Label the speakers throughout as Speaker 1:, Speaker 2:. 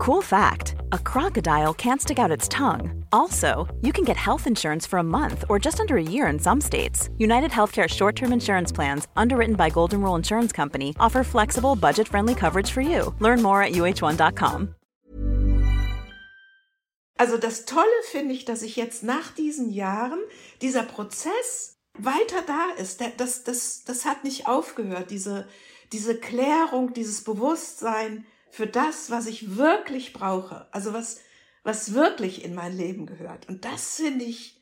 Speaker 1: Cool fact a crocodile can't stick out its tongue. Also, you can get health insurance for a month or just under a year in some states. United Healthcare short term insurance plans, underwritten by Golden Rule Insurance Company, offer flexible, budget friendly coverage for you. Learn more at uh1.com.
Speaker 2: Also, das Tolle finde ich, dass ich jetzt nach diesen Jahren dieser Prozess weiter da ist. Das, das, das hat nicht aufgehört, diese, diese Klärung, dieses Bewusstsein für das, was ich wirklich brauche, also was, was wirklich in mein Leben gehört. Und das finde ich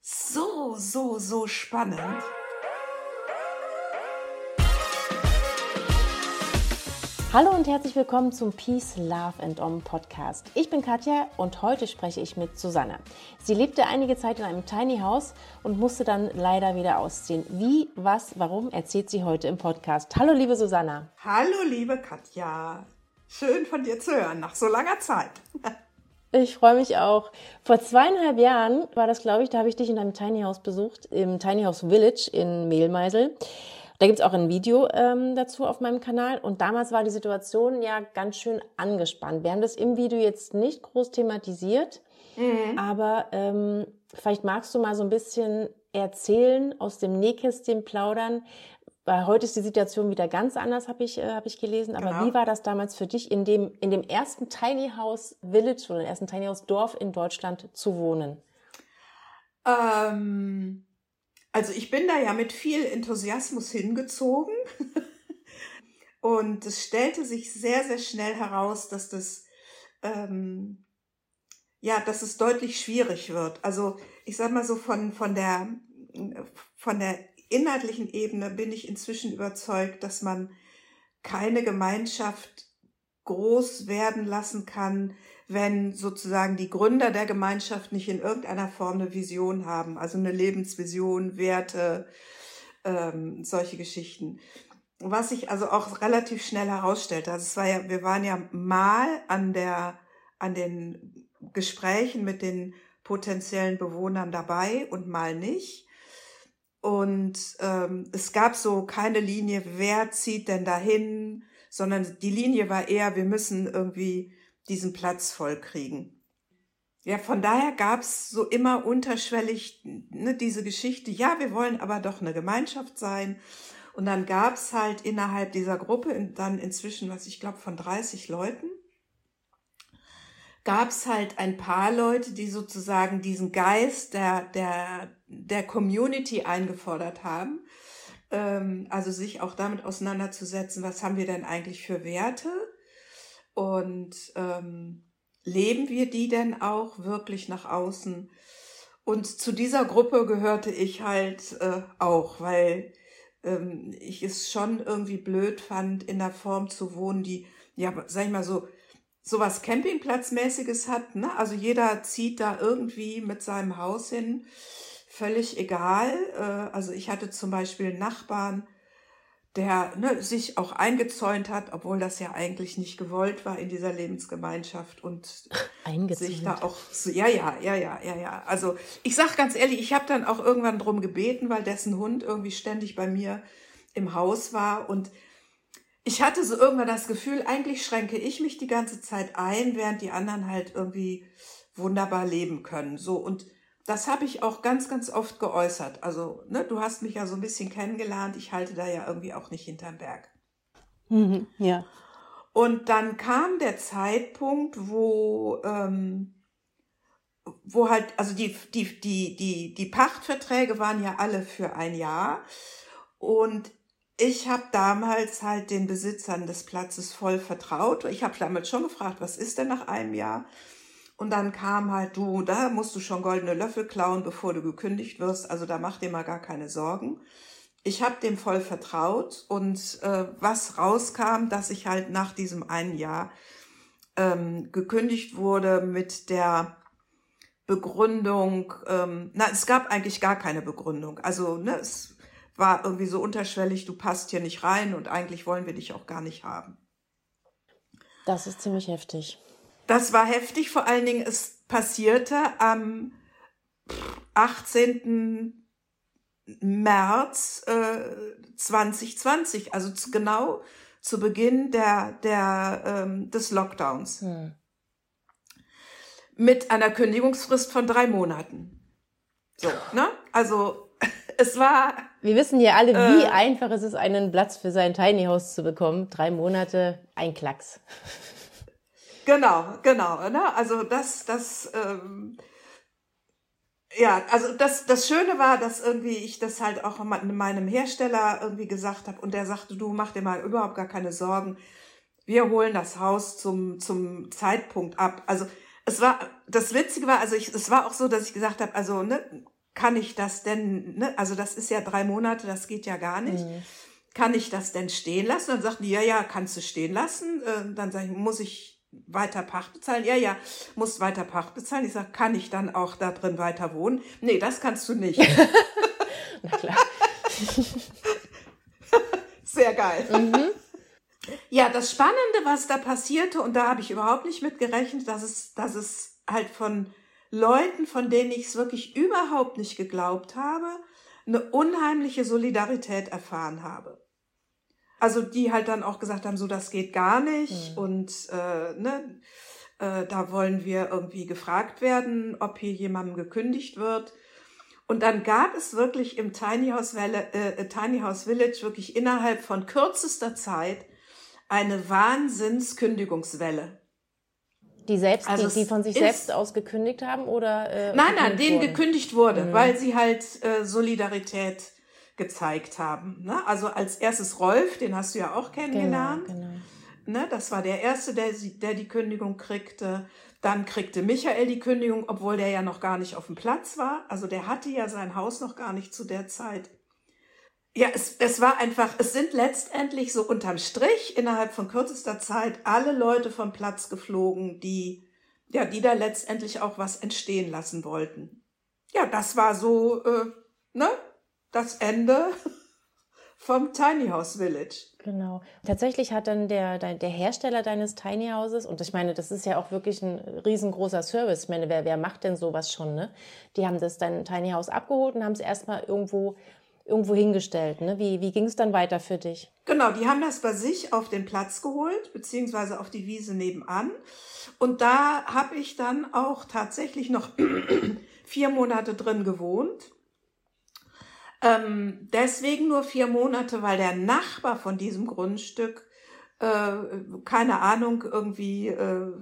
Speaker 2: so, so, so spannend.
Speaker 3: Hallo und herzlich willkommen zum Peace, Love and Om Podcast. Ich bin Katja und heute spreche ich mit Susanne. Sie lebte einige Zeit in einem Tiny House und musste dann leider wieder ausziehen. Wie, was, warum erzählt sie heute im Podcast. Hallo liebe Susanne.
Speaker 2: Hallo liebe Katja. Schön von dir zu hören, nach so langer Zeit.
Speaker 3: Ich freue mich auch. Vor zweieinhalb Jahren war das, glaube ich, da habe ich dich in einem Tiny House besucht, im Tiny House Village in Mehlmeisel. Da gibt es auch ein Video ähm, dazu auf meinem Kanal. Und damals war die Situation ja ganz schön angespannt. Wir haben das im Video jetzt nicht groß thematisiert, mhm. aber ähm, vielleicht magst du mal so ein bisschen erzählen, aus dem Nähkästchen plaudern, weil heute ist die Situation wieder ganz anders, habe ich, äh, hab ich gelesen. Aber genau. wie war das damals für dich, in dem, in dem ersten Tiny House Village oder dem ersten Tiny House Dorf in Deutschland zu wohnen?
Speaker 2: Ähm, also ich bin da ja mit viel Enthusiasmus hingezogen. Und es stellte sich sehr, sehr schnell heraus, dass das, ähm, ja, dass es deutlich schwierig wird. Also ich sag mal so von, von der, von der inhaltlichen Ebene bin ich inzwischen überzeugt, dass man keine Gemeinschaft groß werden lassen kann, wenn sozusagen die Gründer der Gemeinschaft nicht in irgendeiner Form eine Vision haben, also eine Lebensvision, Werte, ähm, solche Geschichten. Was sich also auch relativ schnell herausstellte, also es war ja, wir waren ja mal an der, an den Gesprächen mit den potenziellen Bewohnern dabei und mal nicht. Und ähm, es gab so keine Linie, wer zieht denn dahin, sondern die Linie war eher, wir müssen irgendwie diesen Platz voll kriegen. Ja, von daher gab es so immer unterschwellig ne, diese Geschichte, ja, wir wollen aber doch eine Gemeinschaft sein. Und dann gab es halt innerhalb dieser Gruppe dann inzwischen, was ich glaube, von 30 Leuten, gab es halt ein paar Leute, die sozusagen diesen Geist der, der, der Community eingefordert haben. Ähm, also sich auch damit auseinanderzusetzen, was haben wir denn eigentlich für Werte und ähm, leben wir die denn auch wirklich nach außen? Und zu dieser Gruppe gehörte ich halt äh, auch, weil ähm, ich es schon irgendwie blöd fand, in der Form zu wohnen, die, ja, sag ich mal so, sowas Campingplatzmäßiges hat. Ne? Also jeder zieht da irgendwie mit seinem Haus hin, völlig egal. Äh, also ich hatte zum Beispiel einen Nachbarn, der ne, sich auch eingezäunt hat, obwohl das ja eigentlich nicht gewollt war in dieser Lebensgemeinschaft und sich da auch so, ja, ja, ja, ja, ja, ja. Also ich sag ganz ehrlich, ich habe dann auch irgendwann drum gebeten, weil dessen Hund irgendwie ständig bei mir im Haus war und ich hatte so irgendwann das Gefühl, eigentlich schränke ich mich die ganze Zeit ein, während die anderen halt irgendwie wunderbar leben können. So und das habe ich auch ganz, ganz oft geäußert. Also, ne, du hast mich ja so ein bisschen kennengelernt. Ich halte da ja irgendwie auch nicht hinterm Berg.
Speaker 3: Mhm, ja.
Speaker 2: Und dann kam der Zeitpunkt, wo, ähm, wo halt, also die, die, die, die, die Pachtverträge waren ja alle für ein Jahr. Und ich habe damals halt den Besitzern des Platzes voll vertraut. Ich habe damals schon gefragt, was ist denn nach einem Jahr? Und dann kam halt du, da musst du schon goldene Löffel klauen, bevor du gekündigt wirst. Also da mach dir mal gar keine Sorgen. Ich habe dem voll vertraut und äh, was rauskam, dass ich halt nach diesem einen Jahr ähm, gekündigt wurde mit der Begründung, ähm, na, es gab eigentlich gar keine Begründung. Also ne, es war irgendwie so unterschwellig, du passt hier nicht rein und eigentlich wollen wir dich auch gar nicht haben.
Speaker 3: Das ist ziemlich heftig.
Speaker 2: Das war heftig, vor allen Dingen, es passierte am 18. März äh, 2020, also zu, genau zu Beginn der, der, ähm, des Lockdowns. Hm. mit einer Kündigungsfrist von drei Monaten. So, ne? Also es war.
Speaker 3: Wir wissen ja alle, wie äh, einfach es ist, einen Platz für sein Tiny House zu bekommen. Drei Monate, ein Klacks.
Speaker 2: Genau, genau. Ne? Also das, das, ähm, ja, also das, das Schöne war, dass irgendwie ich das halt auch meinem Hersteller irgendwie gesagt habe und der sagte, du mach dir mal überhaupt gar keine Sorgen. Wir holen das Haus zum, zum Zeitpunkt ab. Also es war, das Witzige war, also ich, es war auch so, dass ich gesagt habe, also, ne, kann ich das denn, ne, also das ist ja drei Monate, das geht ja gar nicht. Mhm. Kann ich das denn stehen lassen? Dann sagten die, ja, ja, kannst du stehen lassen. Äh, dann sage ich, muss ich weiter Pacht bezahlen? Ja, ja, musst weiter Pacht bezahlen. Ich sage, kann ich dann auch da drin weiter wohnen? Nee, das kannst du nicht. Na klar. Sehr geil. Mhm. Ja, das Spannende, was da passierte, und da habe ich überhaupt nicht mit gerechnet, dass es, dass es halt von Leuten, von denen ich es wirklich überhaupt nicht geglaubt habe, eine unheimliche Solidarität erfahren habe. Also die halt dann auch gesagt haben, so das geht gar nicht mhm. und äh, ne, äh, da wollen wir irgendwie gefragt werden, ob hier jemandem gekündigt wird. Und dann gab es wirklich im Tiny House, Village, äh, Tiny House Village wirklich innerhalb von kürzester Zeit eine Wahnsinnskündigungswelle.
Speaker 3: Die selbst, also die, die von sich selbst aus gekündigt haben oder?
Speaker 2: Äh, nein, nein, denen wurden? gekündigt wurde, mhm. weil sie halt äh, Solidarität gezeigt haben. Ne? Also als erstes Rolf, den hast du ja auch kennengelernt. Genau, genau. Ne? Das war der erste, der, der die Kündigung kriegte. Dann kriegte Michael die Kündigung, obwohl der ja noch gar nicht auf dem Platz war. Also der hatte ja sein Haus noch gar nicht zu der Zeit. Ja, es, es war einfach, es sind letztendlich so unterm Strich innerhalb von kürzester Zeit alle Leute vom Platz geflogen, die, ja, die da letztendlich auch was entstehen lassen wollten. Ja, das war so, äh, ne, das Ende vom Tiny House Village.
Speaker 3: Genau. Tatsächlich hat dann der, der Hersteller deines Tiny Houses, und ich meine, das ist ja auch wirklich ein riesengroßer Service. Ich meine, wer, wer macht denn sowas schon, ne? Die haben das dein Tiny House abgeholt und haben es erstmal irgendwo irgendwo hingestellt. Ne? Wie, wie ging es dann weiter für dich?
Speaker 2: Genau, die haben das bei sich auf den Platz geholt, beziehungsweise auf die Wiese nebenan. Und da habe ich dann auch tatsächlich noch vier Monate drin gewohnt. Ähm, deswegen nur vier Monate, weil der Nachbar von diesem Grundstück, äh, keine Ahnung, irgendwie, äh,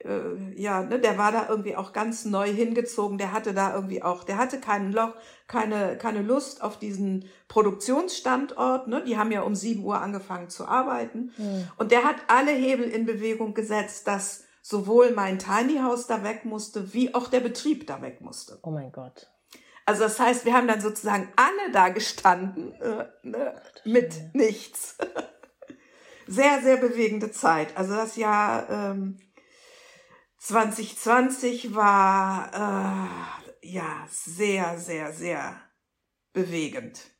Speaker 2: äh, ja, ne, der war da irgendwie auch ganz neu hingezogen. Der hatte da irgendwie auch, der hatte keinen Loch, keine, keine Lust auf diesen Produktionsstandort. Ne? Die haben ja um sieben Uhr angefangen zu arbeiten. Mhm. Und der hat alle Hebel in Bewegung gesetzt, dass sowohl mein Tiny House da weg musste, wie auch der Betrieb da weg musste.
Speaker 3: Oh mein Gott.
Speaker 2: Also das heißt, wir haben dann sozusagen alle da gestanden äh, ne, mit nichts. sehr, sehr bewegende Zeit. Also das Jahr ähm, 2020 war äh, ja sehr, sehr, sehr bewegend.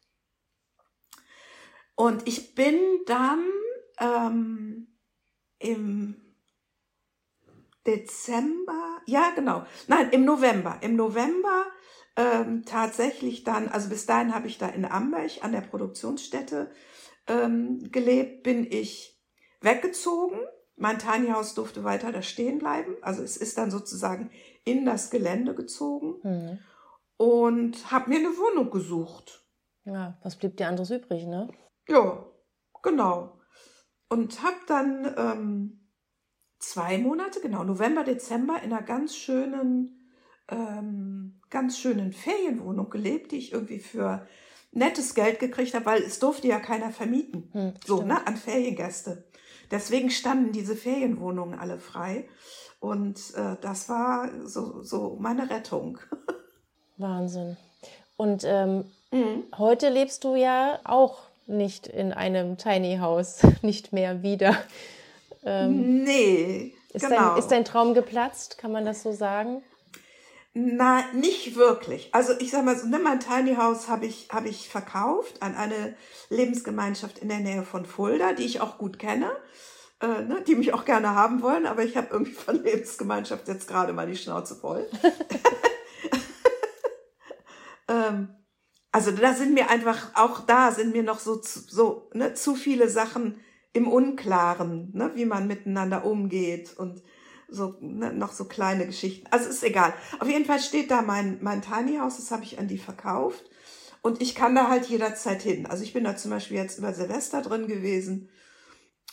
Speaker 2: Und ich bin dann ähm, im Dezember, ja genau, nein, im November, im November ähm, tatsächlich dann, also bis dahin habe ich da in Amberg an der Produktionsstätte ähm, gelebt, bin ich weggezogen. Mein Tiny House durfte weiter da stehen bleiben. Also es ist dann sozusagen in das Gelände gezogen mhm. und habe mir eine Wohnung gesucht.
Speaker 3: Ja, was blieb dir anderes übrig, ne?
Speaker 2: Ja, genau. Und habe dann ähm, zwei Monate, genau, November, Dezember in einer ganz schönen ähm, ganz schönen Ferienwohnung gelebt, die ich irgendwie für nettes Geld gekriegt habe, weil es durfte ja keiner vermieten. Hm, so, ne, an Feriengäste. Deswegen standen diese Ferienwohnungen alle frei. Und äh, das war so, so meine Rettung.
Speaker 3: Wahnsinn. Und ähm, mhm. heute lebst du ja auch nicht in einem Tiny House, nicht mehr wieder.
Speaker 2: Ähm, nee.
Speaker 3: Ist, genau. dein, ist dein Traum geplatzt, kann man das so sagen?
Speaker 2: Na, nicht wirklich. Also ich sag mal so, ne, mein Tiny House habe ich, hab ich verkauft an eine Lebensgemeinschaft in der Nähe von Fulda, die ich auch gut kenne, äh, ne, die mich auch gerne haben wollen, aber ich habe irgendwie von Lebensgemeinschaft jetzt gerade mal die Schnauze voll. ähm, also da sind mir einfach, auch da sind mir noch so, so ne, zu viele Sachen im Unklaren, ne, wie man miteinander umgeht und so ne, noch so kleine Geschichten. Also ist egal. Auf jeden Fall steht da mein, mein Tiny House, das habe ich an die verkauft. Und ich kann da halt jederzeit hin. Also ich bin da zum Beispiel jetzt über Silvester drin gewesen.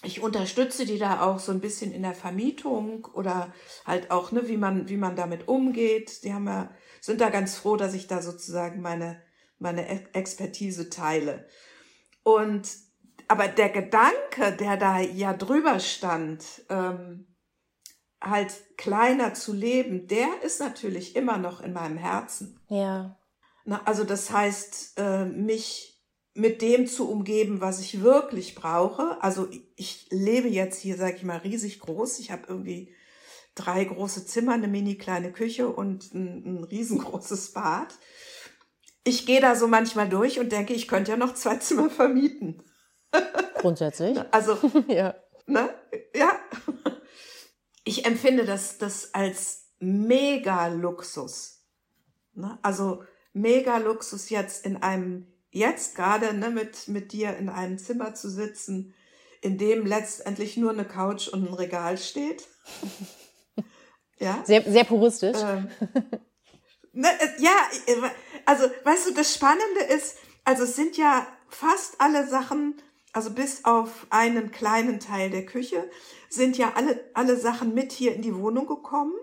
Speaker 2: Ich unterstütze die da auch so ein bisschen in der Vermietung oder halt auch, ne, wie man, wie man damit umgeht. Die haben ja, sind da ganz froh, dass ich da sozusagen meine, meine Expertise teile. Und, aber der Gedanke, der da ja drüber stand, ähm, halt kleiner zu leben, der ist natürlich immer noch in meinem Herzen.
Speaker 3: Ja.
Speaker 2: Na, also das heißt, äh, mich mit dem zu umgeben, was ich wirklich brauche. Also ich lebe jetzt hier, sag ich mal, riesig groß. Ich habe irgendwie drei große Zimmer, eine mini kleine Küche und ein, ein riesengroßes Bad. Ich gehe da so manchmal durch und denke, ich könnte ja noch zwei Zimmer vermieten.
Speaker 3: Grundsätzlich.
Speaker 2: Also,
Speaker 3: ja.
Speaker 2: Ne? Ja. Ich empfinde das, das als mega Luxus. Ne? Also mega Luxus jetzt in einem, jetzt gerade ne, mit, mit dir in einem Zimmer zu sitzen, in dem letztendlich nur eine Couch und ein Regal steht.
Speaker 3: ja. Sehr, sehr puristisch. Ähm,
Speaker 2: ne, ja, also weißt du, das Spannende ist, also es sind ja fast alle Sachen, also bis auf einen kleinen Teil der Küche, sind ja alle, alle Sachen mit hier in die Wohnung gekommen.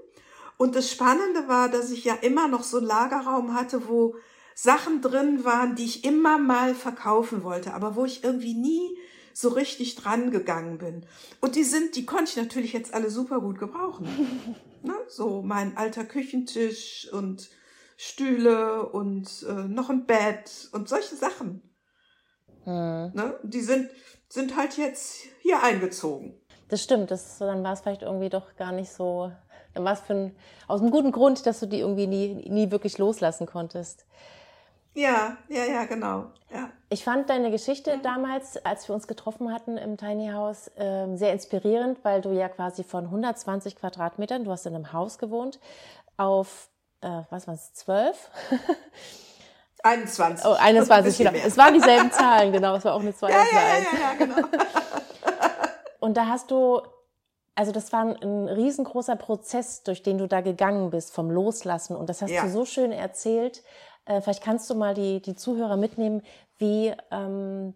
Speaker 2: Und das Spannende war, dass ich ja immer noch so einen Lagerraum hatte, wo Sachen drin waren, die ich immer mal verkaufen wollte, aber wo ich irgendwie nie so richtig dran gegangen bin. Und die sind, die konnte ich natürlich jetzt alle super gut gebrauchen. ne? So mein alter Küchentisch und Stühle und äh, noch ein Bett und solche Sachen. Hm. Ne? Die sind, sind halt jetzt hier eingezogen.
Speaker 3: Das stimmt, das, dann war es vielleicht irgendwie doch gar nicht so, dann war es für ein, aus einem guten Grund, dass du die irgendwie nie, nie wirklich loslassen konntest.
Speaker 2: Ja, ja, ja, genau. Ja.
Speaker 3: Ich fand deine Geschichte mhm. damals, als wir uns getroffen hatten im Tiny House, äh, sehr inspirierend, weil du ja quasi von 120 Quadratmetern, du hast in einem Haus gewohnt, auf, äh, was war es, 12?
Speaker 2: 21.
Speaker 3: Oh, 21, genau. Es waren dieselben Zahlen, genau. Es war auch eine zweite
Speaker 2: ja, ja, ja, ja, genau.
Speaker 3: Und da hast du, also das war ein, riesengroßer Prozess, durch den du da gegangen bist, vom Loslassen. Und das hast ja. du so schön erzählt. Äh, vielleicht kannst du mal die, die Zuhörer mitnehmen, wie, ähm,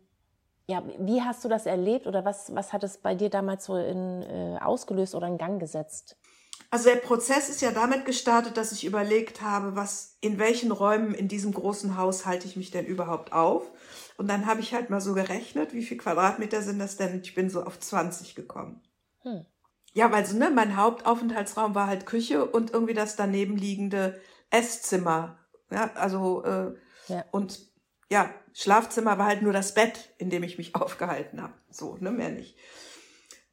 Speaker 3: ja, wie hast du das erlebt oder was, was hat es bei dir damals so in, äh, ausgelöst oder in Gang gesetzt?
Speaker 2: Also der Prozess ist ja damit gestartet, dass ich überlegt habe, was, in welchen Räumen in diesem großen Haus halte ich mich denn überhaupt auf? Und dann habe ich halt mal so gerechnet, wie viel Quadratmeter sind das denn? Ich bin so auf 20 gekommen. Hm. Ja, weil so, ne, mein Hauptaufenthaltsraum war halt Küche und irgendwie das daneben liegende Esszimmer. Ja, also, äh, ja. und ja, Schlafzimmer war halt nur das Bett, in dem ich mich aufgehalten habe. So, ne, mehr nicht.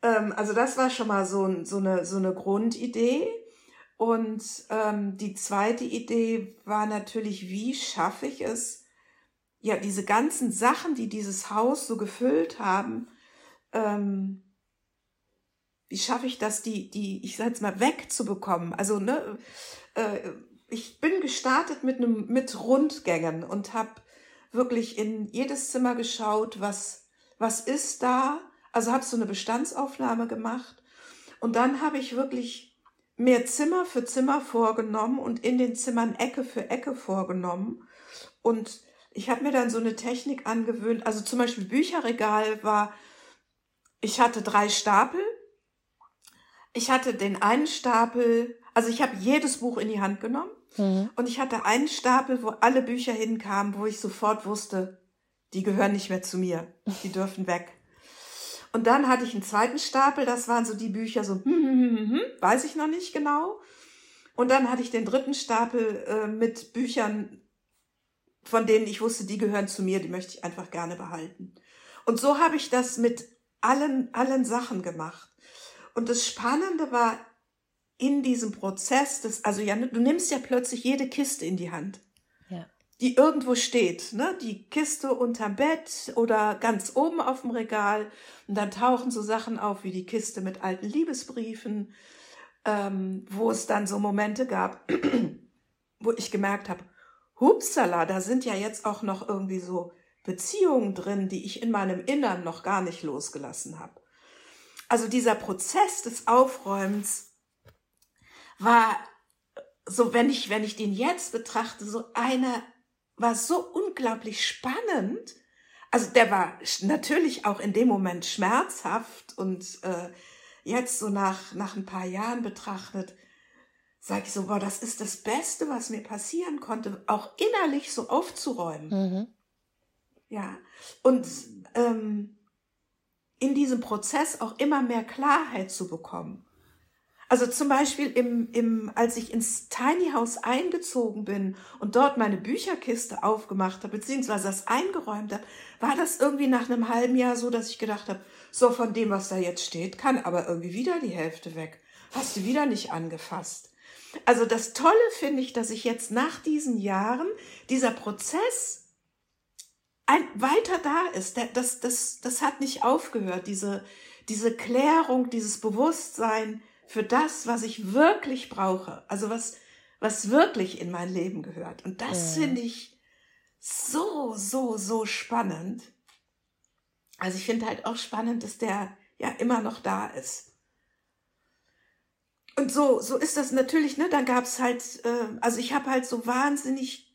Speaker 2: Ähm, also das war schon mal so, so, eine, so eine Grundidee. Und ähm, die zweite Idee war natürlich, wie schaffe ich es, ja, diese ganzen Sachen, die dieses Haus so gefüllt haben, ähm, wie schaffe ich das, die, die, ich sag jetzt mal, wegzubekommen? Also, ne, äh, ich bin gestartet mit einem, mit Rundgängen und habe wirklich in jedes Zimmer geschaut, was, was ist da, also habe so eine Bestandsaufnahme gemacht und dann habe ich wirklich mehr Zimmer für Zimmer vorgenommen und in den Zimmern Ecke für Ecke vorgenommen. Und ich habe mir dann so eine Technik angewöhnt. Also zum Beispiel Bücherregal war, ich hatte drei Stapel. Ich hatte den einen Stapel, also ich habe jedes Buch in die Hand genommen. Mhm. Und ich hatte einen Stapel, wo alle Bücher hinkamen, wo ich sofort wusste, die gehören nicht mehr zu mir. Die dürfen weg. Und dann hatte ich einen zweiten Stapel, das waren so die Bücher, so, hm, hm, hm, hm, weiß ich noch nicht genau. Und dann hatte ich den dritten Stapel äh, mit Büchern, von denen ich wusste, die gehören zu mir, die möchte ich einfach gerne behalten. Und so habe ich das mit allen, allen Sachen gemacht. Und das Spannende war in diesem Prozess, des, also ja, du nimmst ja plötzlich jede Kiste in die Hand die irgendwo steht, ne? Die Kiste unterm Bett oder ganz oben auf dem Regal. Und dann tauchen so Sachen auf wie die Kiste mit alten Liebesbriefen, ähm, wo es dann so Momente gab, wo ich gemerkt habe, hupsala, da sind ja jetzt auch noch irgendwie so Beziehungen drin, die ich in meinem Innern noch gar nicht losgelassen habe. Also dieser Prozess des Aufräumens war so, wenn ich, wenn ich den jetzt betrachte, so eine, war so unglaublich spannend. Also der war natürlich auch in dem Moment schmerzhaft und äh, jetzt so nach, nach ein paar Jahren betrachtet, sage ich so, boah, das ist das Beste, was mir passieren konnte, auch innerlich so aufzuräumen. Mhm. Ja, und ähm, in diesem Prozess auch immer mehr Klarheit zu bekommen. Also zum Beispiel im, im, als ich ins Tiny House eingezogen bin und dort meine Bücherkiste aufgemacht habe, beziehungsweise das eingeräumt habe, war das irgendwie nach einem halben Jahr so, dass ich gedacht habe, so von dem, was da jetzt steht, kann aber irgendwie wieder die Hälfte weg. Hast du wieder nicht angefasst. Also das Tolle finde ich, dass ich jetzt nach diesen Jahren dieser Prozess ein, weiter da ist. Das, das, das hat nicht aufgehört. Diese, diese Klärung, dieses Bewusstsein für das, was ich wirklich brauche. Also was, was wirklich in mein Leben gehört. Und das ja. finde ich so, so, so spannend. Also ich finde halt auch spannend, dass der ja immer noch da ist. Und so, so ist das natürlich, ne? Dann gab es halt, äh, also ich habe halt so wahnsinnig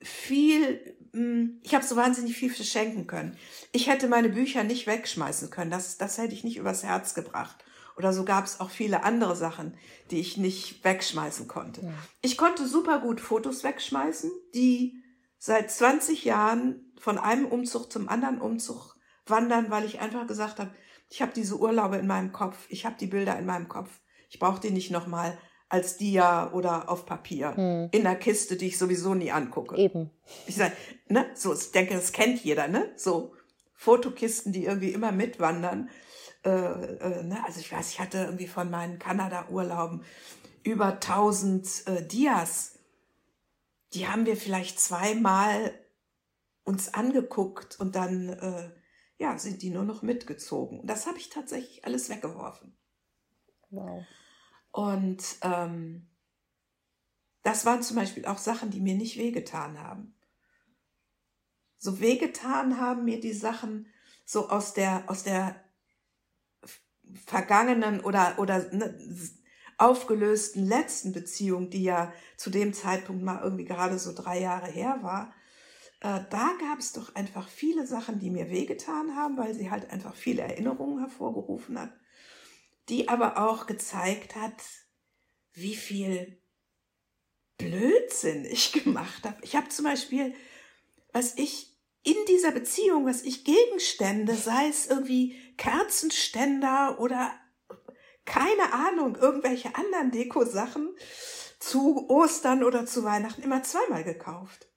Speaker 2: viel, mh, hm, ich habe so wahnsinnig viel verschenken können. Ich hätte meine Bücher nicht wegschmeißen können. Das, das hätte ich nicht übers Herz gebracht. Oder so gab es auch viele andere Sachen, die ich nicht wegschmeißen konnte. Ja. Ich konnte super gut Fotos wegschmeißen, die seit 20 Jahren von einem Umzug zum anderen Umzug wandern, weil ich einfach gesagt habe, ich habe diese Urlaube in meinem Kopf, ich habe die Bilder in meinem Kopf. Ich brauche die nicht nochmal als Dia oder auf Papier hm. in der Kiste, die ich sowieso nie angucke.
Speaker 3: Eben.
Speaker 2: Ich sage, ne, so, ich denke, das kennt jeder, ne? So Fotokisten, die irgendwie immer mitwandern. Äh, äh, ne? Also ich weiß, ich hatte irgendwie von meinen Kanada-Urlauben über 1000 äh, Dias. Die haben wir vielleicht zweimal uns angeguckt und dann äh, ja, sind die nur noch mitgezogen. Und das habe ich tatsächlich alles weggeworfen.
Speaker 3: Wow.
Speaker 2: Und ähm, das waren zum Beispiel auch Sachen, die mir nicht wehgetan haben. So wehgetan haben mir die Sachen so aus der, aus der vergangenen oder, oder ne, aufgelösten letzten Beziehung, die ja zu dem Zeitpunkt mal irgendwie gerade so drei Jahre her war, äh, da gab es doch einfach viele Sachen, die mir wehgetan haben, weil sie halt einfach viele Erinnerungen hervorgerufen hat, die aber auch gezeigt hat, wie viel Blödsinn ich gemacht habe. Ich habe zum Beispiel, was ich in dieser Beziehung, was ich Gegenstände, sei es irgendwie Kerzenständer oder keine Ahnung, irgendwelche anderen Dekosachen zu Ostern oder zu Weihnachten immer zweimal gekauft.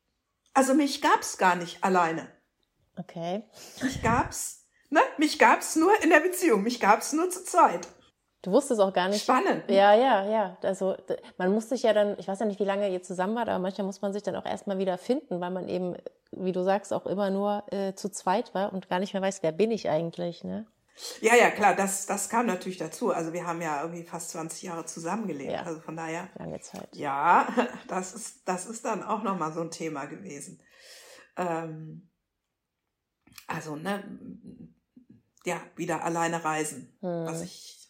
Speaker 2: Also mich gab's gar nicht alleine.
Speaker 3: Okay.
Speaker 2: Mich gab's, ne? Mich gab's nur in der Beziehung. Mich gab's nur zu zweit.
Speaker 3: Du wusstest auch gar nicht.
Speaker 2: Spannend.
Speaker 3: Ne? Ja, ja, ja. Also man muss sich ja dann, ich weiß ja nicht, wie lange ihr zusammen wart, aber manchmal muss man sich dann auch erstmal wieder finden, weil man eben, wie du sagst, auch immer nur äh, zu zweit war und gar nicht mehr weiß, wer bin ich eigentlich, ne?
Speaker 2: Ja, ja, klar, das, das kam natürlich dazu. Also wir haben ja irgendwie fast 20 Jahre zusammengelebt. Ja. Also von daher.
Speaker 3: Lange Zeit.
Speaker 2: Ja, das ist, das ist dann auch nochmal so ein Thema gewesen. Ähm, also, ne, ja, wieder alleine reisen, hm. was ich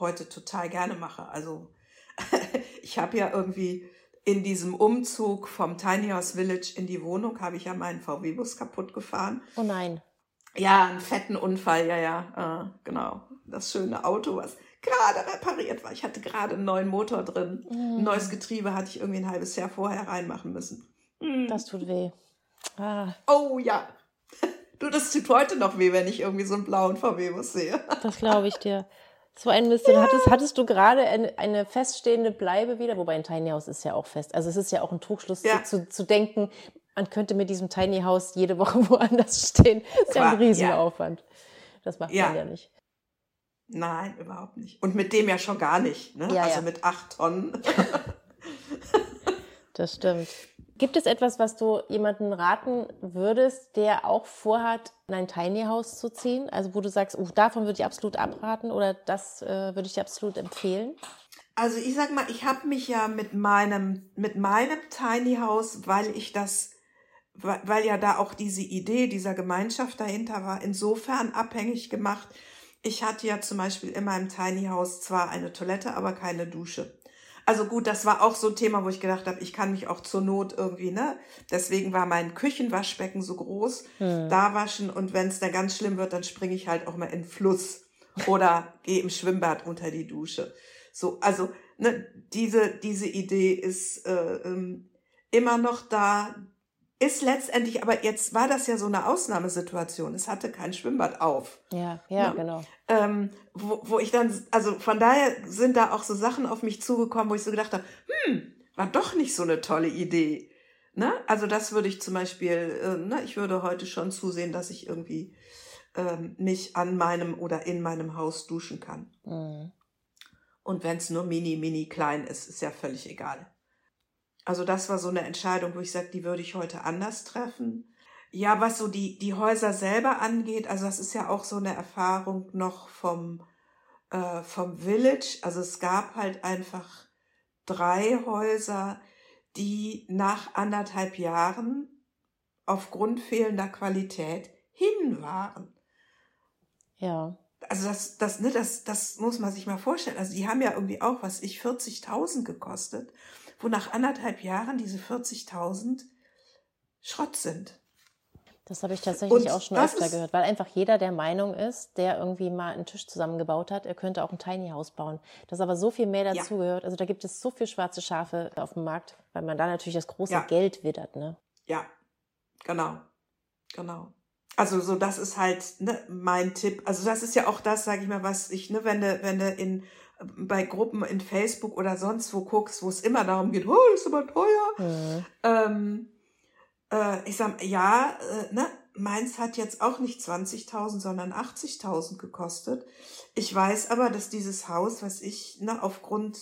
Speaker 2: heute total gerne mache. Also ich habe ja irgendwie in diesem Umzug vom Tiny House Village in die Wohnung, habe ich ja meinen VW-Bus kaputt gefahren.
Speaker 3: Oh nein.
Speaker 2: Ja, einen fetten Unfall, ja, ja, äh, genau. Das schöne Auto, was gerade repariert war. Ich hatte gerade einen neuen Motor drin. Mm. Ein neues Getriebe hatte ich irgendwie ein halbes Jahr vorher reinmachen müssen.
Speaker 3: Mm. Das tut weh.
Speaker 2: Ah. Oh ja. Du, das tut heute noch weh, wenn ich irgendwie so einen blauen VW-Bus sehe.
Speaker 3: Das glaube ich dir. So ein bisschen. Ja. Hattest, hattest du gerade eine, eine, feststehende Bleibe wieder? Wobei ein Tiny House ist ja auch fest. Also es ist ja auch ein Trugschluss ja. zu, zu denken, man könnte mit diesem Tiny House jede Woche woanders stehen. Das ist ja ein Riesenaufwand. Ja. Das macht ja. man ja nicht.
Speaker 2: Nein, überhaupt nicht. Und mit dem ja schon gar nicht. Ne? Ja, also ja. mit acht Tonnen.
Speaker 3: das stimmt. Gibt es etwas, was du jemanden raten würdest, der auch vorhat, in ein Tiny House zu ziehen? Also wo du sagst, oh, davon würde ich absolut abraten oder das äh, würde ich dir absolut empfehlen?
Speaker 2: Also ich sag mal, ich habe mich ja mit meinem mit meinem Tiny House, weil ich das weil ja da auch diese Idee dieser Gemeinschaft dahinter war, insofern abhängig gemacht. Ich hatte ja zum Beispiel in meinem Tiny House zwar eine Toilette, aber keine Dusche. Also gut, das war auch so ein Thema, wo ich gedacht habe, ich kann mich auch zur Not irgendwie, ne? Deswegen war mein Küchenwaschbecken so groß, hm. da waschen und wenn es dann ganz schlimm wird, dann springe ich halt auch mal in den Fluss oder gehe im Schwimmbad unter die Dusche. So, also ne, diese diese Idee ist äh, ähm, immer noch da, ist letztendlich, aber jetzt war das ja so eine Ausnahmesituation. Es hatte kein Schwimmbad auf.
Speaker 3: Ja, ja, ne? genau.
Speaker 2: Ähm, wo, wo ich dann, also von daher sind da auch so Sachen auf mich zugekommen, wo ich so gedacht habe, hm, war doch nicht so eine tolle Idee. Ne? Also das würde ich zum Beispiel, äh, ne, ich würde heute schon zusehen, dass ich irgendwie ähm, mich an meinem oder in meinem Haus duschen kann. Mhm. Und wenn es nur mini, mini klein ist, ist ja völlig egal. Also das war so eine Entscheidung, wo ich sage, die würde ich heute anders treffen. Ja, was so die, die Häuser selber angeht, also das ist ja auch so eine Erfahrung noch vom, äh, vom Village. Also es gab halt einfach drei Häuser, die nach anderthalb Jahren aufgrund fehlender Qualität hin waren.
Speaker 3: Ja.
Speaker 2: Also das, das, ne, das, das muss man sich mal vorstellen. Also die haben ja irgendwie auch, was ich, 40.000 gekostet wo nach anderthalb Jahren diese 40.000 Schrott sind.
Speaker 3: Das habe ich tatsächlich und auch schon öfter gehört, weil einfach jeder der Meinung ist, der irgendwie mal einen Tisch zusammengebaut hat, er könnte auch ein Tiny House bauen. Das aber so viel mehr dazugehört. Ja. Also da gibt es so viel schwarze Schafe auf dem Markt, weil man da natürlich das große ja. Geld wittert, ne?
Speaker 2: Ja, genau, genau. Also so, das ist halt ne, mein Tipp. Also das ist ja auch das, sage ich mal, was ich, ne, wenn du, wenn du in bei Gruppen in Facebook oder sonst wo guckst, wo es immer darum geht, oh, ist aber teuer. Mhm. Ähm, äh, ich sag, ja, äh, ne, meins hat jetzt auch nicht 20.000, sondern 80.000 gekostet. Ich weiß aber, dass dieses Haus, was ich, ne, aufgrund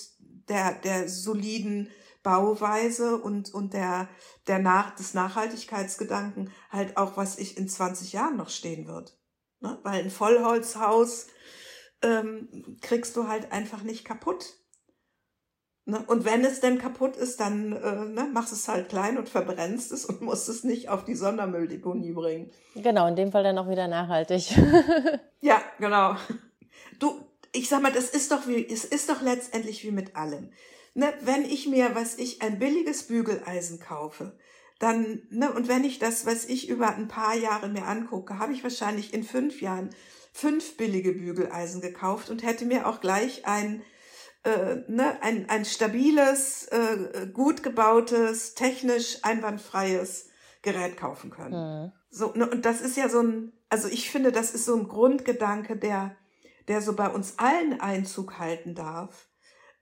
Speaker 2: der, der soliden Bauweise und, und der, der nach, des Nachhaltigkeitsgedanken halt auch, was ich in 20 Jahren noch stehen wird. Ne? Weil ein Vollholzhaus ähm, kriegst du halt einfach nicht kaputt. Ne? Und wenn es denn kaputt ist, dann äh, ne, machst es halt klein und verbrennst es und musst es nicht auf die Sondermülldeponie bringen.
Speaker 3: Genau, in dem Fall dann auch wieder nachhaltig.
Speaker 2: ja, genau. Du, ich sag mal, das ist doch wie, es ist doch letztendlich wie mit allem. Ne, wenn ich mir, was ich, ein billiges Bügeleisen kaufe, dann, ne, und wenn ich das, was ich über ein paar Jahre mir angucke, habe ich wahrscheinlich in fünf Jahren fünf billige Bügeleisen gekauft und hätte mir auch gleich ein, äh, ne, ein, ein stabiles, äh, gut gebautes, technisch einwandfreies Gerät kaufen können. Mhm. So, ne, und das ist ja so ein, also ich finde, das ist so ein Grundgedanke, der, der so bei uns allen Einzug halten darf,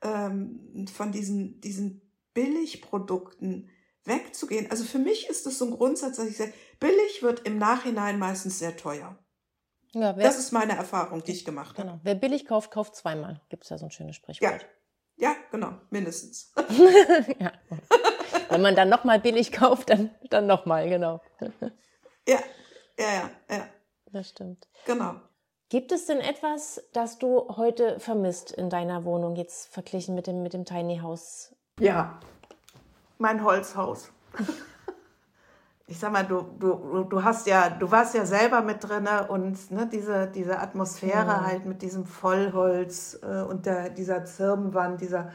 Speaker 2: ähm, von diesen, diesen Billigprodukten wegzugehen. Also für mich ist es so ein Grundsatz, dass ich sage, billig wird im Nachhinein meistens sehr teuer. Ja, wer, das ist meine Erfahrung, die ich gemacht
Speaker 3: genau. habe. Wer billig kauft, kauft zweimal. Gibt es ja so ein schönes Sprichwort.
Speaker 2: Ja, ja genau, mindestens.
Speaker 3: ja. Wenn man dann nochmal billig kauft, dann, dann nochmal, genau.
Speaker 2: ja, ja, ja, ja.
Speaker 3: Das stimmt.
Speaker 2: Genau.
Speaker 3: Gibt es denn etwas, das du heute vermisst in deiner Wohnung, jetzt verglichen mit dem, mit dem Tiny House?
Speaker 2: Ja, mein Holzhaus ich sag mal, du, du, du hast ja, du warst ja selber mit drinne und ne, diese, diese Atmosphäre ja. halt mit diesem Vollholz äh, und der, dieser Zirbenwand, dieser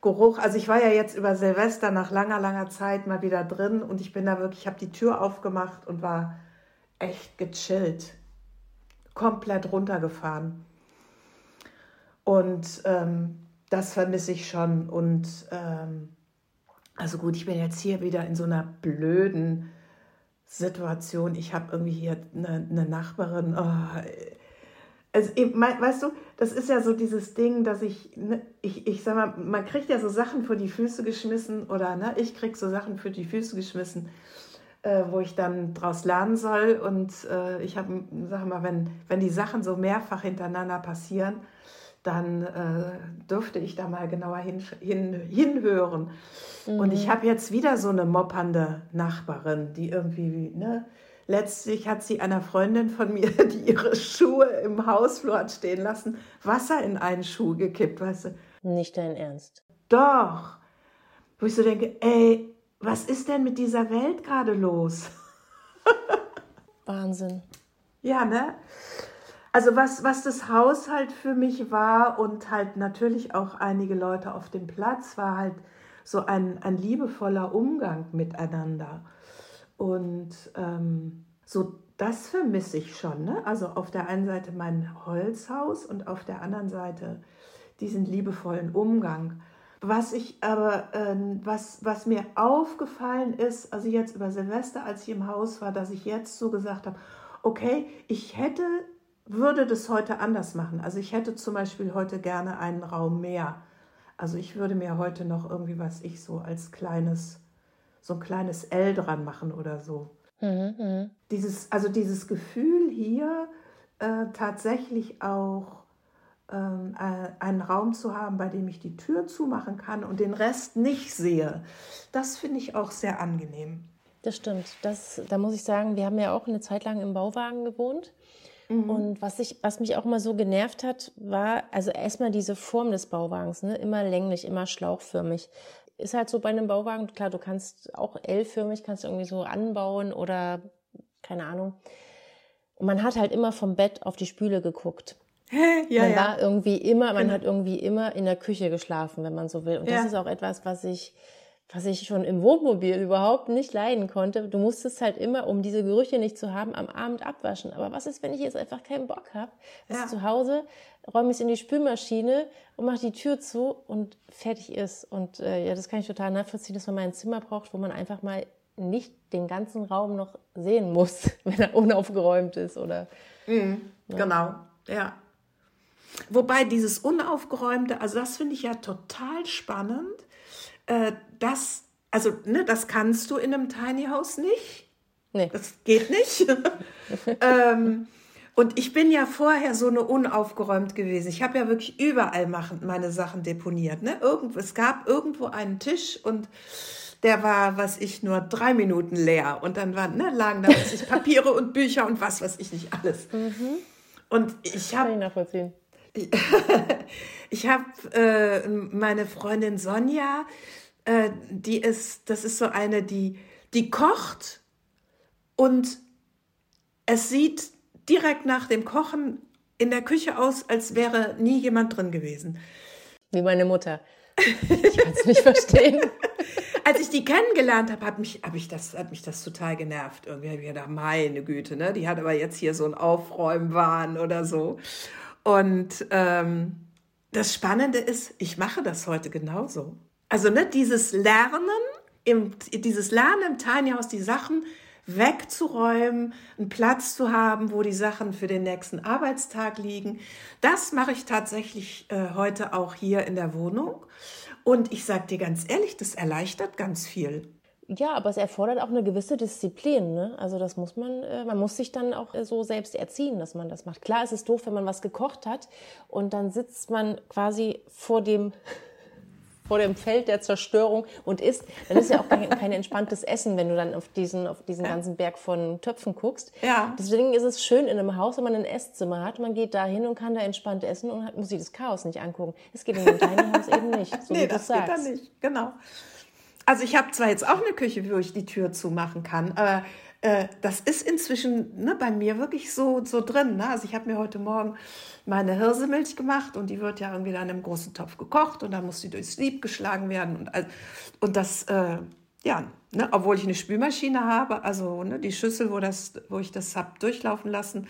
Speaker 2: Geruch. Also ich war ja jetzt über Silvester nach langer, langer Zeit mal wieder drin und ich bin da wirklich, ich habe die Tür aufgemacht und war echt gechillt. Komplett runtergefahren. Und ähm, das vermisse ich schon. Und ähm, also gut, ich bin jetzt hier wieder in so einer blöden Situation. Ich habe irgendwie hier eine, eine Nachbarin. Oh, also, weißt du, das ist ja so dieses Ding, dass ich, ne, ich, ich sag mal, man kriegt ja so Sachen vor die Füße geschmissen oder ne, ich krieg so Sachen für die Füße geschmissen, äh, wo ich dann draus lernen soll. Und äh, ich habe, sag mal, wenn, wenn die Sachen so mehrfach hintereinander passieren, dann äh, dürfte ich da mal genauer hin, hin, hinhören. Mhm. Und ich mhm. habe jetzt wieder so eine moppernde Nachbarin, die irgendwie, ne, letztlich hat sie einer Freundin von mir, die ihre Schuhe im Hausflur hat stehen lassen, Wasser in einen Schuh gekippt, weißt du.
Speaker 3: Nicht dein Ernst.
Speaker 2: Doch. Wo ich so denke, ey, was ist denn mit dieser Welt gerade los?
Speaker 3: Wahnsinn.
Speaker 2: Ja, ne? Also was, was das Haus halt für mich war und halt natürlich auch einige Leute auf dem Platz, war halt so ein, ein liebevoller Umgang miteinander. Und ähm, so das vermisse ich schon. Ne? Also auf der einen Seite mein Holzhaus und auf der anderen Seite diesen liebevollen Umgang. Was ich aber, äh, was, was mir aufgefallen ist, also jetzt über Silvester, als ich im Haus war, dass ich jetzt so gesagt habe, okay, ich hätte, würde das heute anders machen. Also ich hätte zum Beispiel heute gerne einen Raum mehr. Also ich würde mir heute noch irgendwie, was ich so als kleines, so ein kleines L dran machen oder so. Mhm, mhm. Dieses, also dieses Gefühl hier äh, tatsächlich auch ähm, äh, einen Raum zu haben, bei dem ich die Tür zumachen kann und den Rest nicht sehe, das finde ich auch sehr angenehm.
Speaker 3: Das stimmt. Das, da muss ich sagen, wir haben ja auch eine Zeit lang im Bauwagen gewohnt. Mhm. Und was, ich, was mich auch immer so genervt hat, war also erstmal diese Form des Bauwagens, ne? immer länglich, immer schlauchförmig. Ist halt so bei einem Bauwagen, klar, du kannst auch L-förmig, kannst du irgendwie so anbauen oder keine Ahnung. Und man hat halt immer vom Bett auf die Spüle geguckt. ja, man ja. war irgendwie immer, man genau. hat irgendwie immer in der Küche geschlafen, wenn man so will. Und das ja. ist auch etwas, was ich was ich schon im Wohnmobil überhaupt nicht leiden konnte. Du musstest halt immer, um diese Gerüche nicht zu haben, am Abend abwaschen. Aber was ist, wenn ich jetzt einfach keinen Bock habe? Ja. zu Hause räume ich es in die Spülmaschine und mache die Tür zu und fertig ist. Und äh, ja, das kann ich total nachvollziehen, dass man mal ein Zimmer braucht, wo man einfach mal nicht den ganzen Raum noch sehen muss, wenn er unaufgeräumt ist oder.
Speaker 2: Mhm, ja. Genau, ja. Wobei dieses Unaufgeräumte, also das finde ich ja total spannend äh, das, also ne, das kannst du in einem Tiny House nicht. Nee. Das geht nicht. ähm, und ich bin ja vorher so eine unaufgeräumt gewesen. Ich habe ja wirklich überall meine Sachen deponiert. Ne? Irgendwo, es gab irgendwo einen Tisch und der war, was ich, nur drei Minuten leer. Und dann waren, ne, lagen da was ich, Papiere und Bücher und was weiß ich nicht alles. Mhm. Und ich habe. Kann ich nachvollziehen. ich habe äh, meine Freundin Sonja, äh, die ist, das ist so eine, die, die kocht und es sieht direkt nach dem Kochen in der Küche aus, als wäre nie jemand drin gewesen.
Speaker 3: Wie meine Mutter. Ich kann es nicht verstehen.
Speaker 2: Als ich die kennengelernt habe, hat mich, hab ich das, hat mich das total genervt. Irgendwie habe ich gedacht, meine Güte, ne? die hat aber jetzt hier so ein Aufräumwahn oder so. Und ähm, das Spannende ist, ich mache das heute genauso. Also ne, dieses Lernen, im, dieses Lernen im Tiny House, die Sachen wegzuräumen, einen Platz zu haben, wo die Sachen für den nächsten Arbeitstag liegen. Das mache ich tatsächlich äh, heute auch hier in der Wohnung. Und ich sage dir ganz ehrlich, das erleichtert ganz viel.
Speaker 3: Ja, aber es erfordert auch eine gewisse Disziplin. Ne? Also das muss man, äh, man muss sich dann auch äh, so selbst erziehen, dass man das macht. Klar, es ist doof, wenn man was gekocht hat und dann sitzt man quasi vor dem vor dem Feld der Zerstörung und isst, dann ist ja auch kein, kein entspanntes Essen, wenn du dann auf diesen, auf diesen ja. ganzen Berg von Töpfen guckst. Ja. Deswegen ist es schön in einem Haus, wenn man ein Esszimmer hat. Man geht da hin und kann da entspannt essen und muss sich das Chaos nicht angucken. Es geht in einem Tiny House eben nicht, so nee, wie
Speaker 2: das sagst. geht da nicht, genau. Also ich habe zwar jetzt auch eine Küche, wo ich die Tür zumachen kann, aber äh, das ist inzwischen ne, bei mir wirklich so, so drin. Ne? Also ich habe mir heute Morgen meine Hirsemilch gemacht und die wird ja irgendwie dann im großen Topf gekocht und dann muss sie durchs Lieb geschlagen werden und, und das, äh, ja, ne, obwohl ich eine Spülmaschine habe, also ne, die Schüssel, wo, das, wo ich das habe durchlaufen lassen,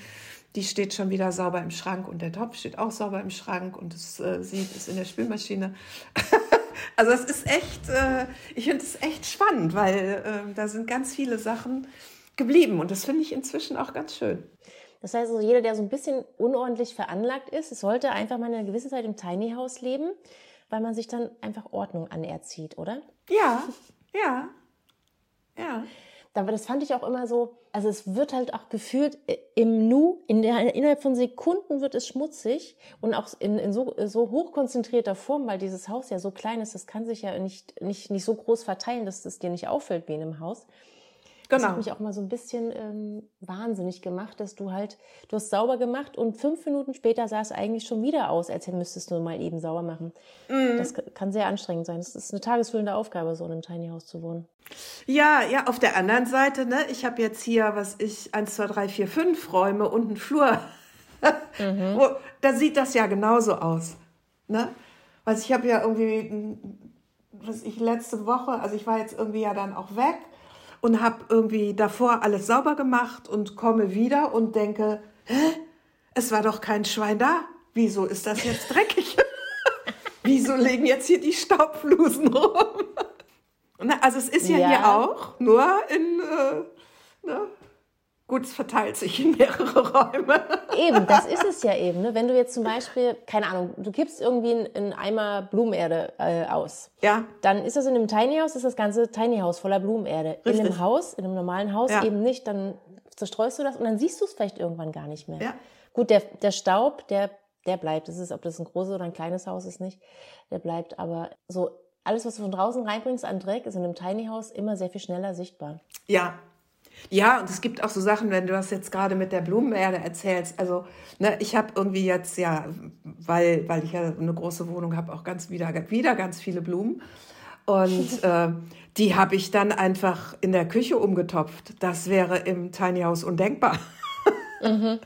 Speaker 2: die steht schon wieder sauber im Schrank und der Topf steht auch sauber im Schrank und das äh, sieht ist in der Spülmaschine. also es ist echt, äh, ich finde es echt spannend, weil äh, da sind ganz viele Sachen geblieben und das finde ich inzwischen auch ganz schön.
Speaker 3: Das heißt also, jeder, der so ein bisschen unordentlich veranlagt ist, sollte einfach mal eine gewisse Zeit im Tiny House leben, weil man sich dann einfach Ordnung anerzieht, oder?
Speaker 2: Ja, ja, ja.
Speaker 3: Aber das fand ich auch immer so, also es wird halt auch gefühlt im Nu, in der, innerhalb von Sekunden wird es schmutzig und auch in, in so, so hochkonzentrierter Form, weil dieses Haus ja so klein ist, das kann sich ja nicht, nicht, nicht so groß verteilen, dass das dir nicht auffällt wie in einem Haus. Genau. Das hat mich auch mal so ein bisschen ähm, wahnsinnig gemacht, dass du halt, du hast sauber gemacht und fünf Minuten später sah es eigentlich schon wieder aus, als müsstest du mal eben sauber machen. Mhm. Das kann sehr anstrengend sein. Das ist eine tagesfüllende Aufgabe, so in einem Tiny House zu wohnen.
Speaker 2: Ja, ja, auf der anderen Seite, ne, ich habe jetzt hier, was ich, eins, zwei, drei, vier, fünf Räume und einen Flur Mhm. Da sieht das ja genauso aus. Ne? Also ich habe ja irgendwie, was ich letzte Woche, also ich war jetzt irgendwie ja dann auch weg und habe irgendwie davor alles sauber gemacht und komme wieder und denke, Hä? es war doch kein Schwein da. Wieso ist das jetzt dreckig? Wieso liegen jetzt hier die Staubflusen rum? Also es ist ja, ja. hier auch, nur in, äh, ne? Gut, es verteilt sich in mehrere Räume.
Speaker 3: Eben, das ist es ja eben. Ne? Wenn du jetzt zum Beispiel, keine Ahnung, du kippst irgendwie einen Eimer Blumenerde äh, aus.
Speaker 2: Ja.
Speaker 3: Dann ist das in einem Tiny House, ist das ganze Tiny House voller Blumenerde. Richtig. In einem Haus, in einem normalen Haus ja. eben nicht. Dann zerstreust du das und dann siehst du es vielleicht irgendwann gar nicht mehr.
Speaker 2: Ja.
Speaker 3: Gut, der, der Staub, der, der bleibt. Das ist, ob das ein großes oder ein kleines Haus ist, nicht. Der bleibt. Aber so alles, was du von draußen reinbringst an Dreck, ist in einem Tiny House immer sehr viel schneller sichtbar.
Speaker 2: Ja. Ja, und es gibt auch so Sachen, wenn du das jetzt gerade mit der Blumenerde erzählst. Also, ne, ich habe irgendwie jetzt ja, weil, weil ich ja eine große Wohnung habe, auch ganz wieder, wieder ganz viele Blumen. Und äh, die habe ich dann einfach in der Küche umgetopft. Das wäre im Tiny House undenkbar. Mhm.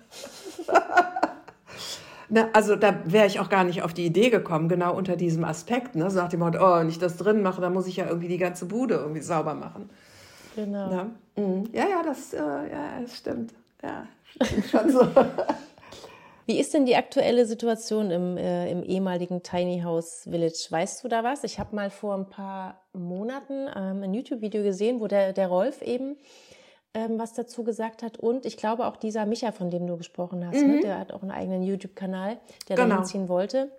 Speaker 2: ne, also da wäre ich auch gar nicht auf die Idee gekommen, genau unter diesem Aspekt. Ne? So nach dem Motto, oh, wenn ich das drin mache, dann muss ich ja irgendwie die ganze Bude irgendwie sauber machen.
Speaker 3: Genau.
Speaker 2: Ne? Mhm. Ja, ja, das, äh, ja, das stimmt. Ja, schon so.
Speaker 3: Wie ist denn die aktuelle Situation im, äh, im ehemaligen Tiny House Village? Weißt du da was? Ich habe mal vor ein paar Monaten ähm, ein YouTube-Video gesehen, wo der, der Rolf eben ähm, was dazu gesagt hat. Und ich glaube auch dieser Micha, von dem du gesprochen hast, ne? mhm. ne? der hat auch einen eigenen YouTube-Kanal, der genau. da hinziehen wollte.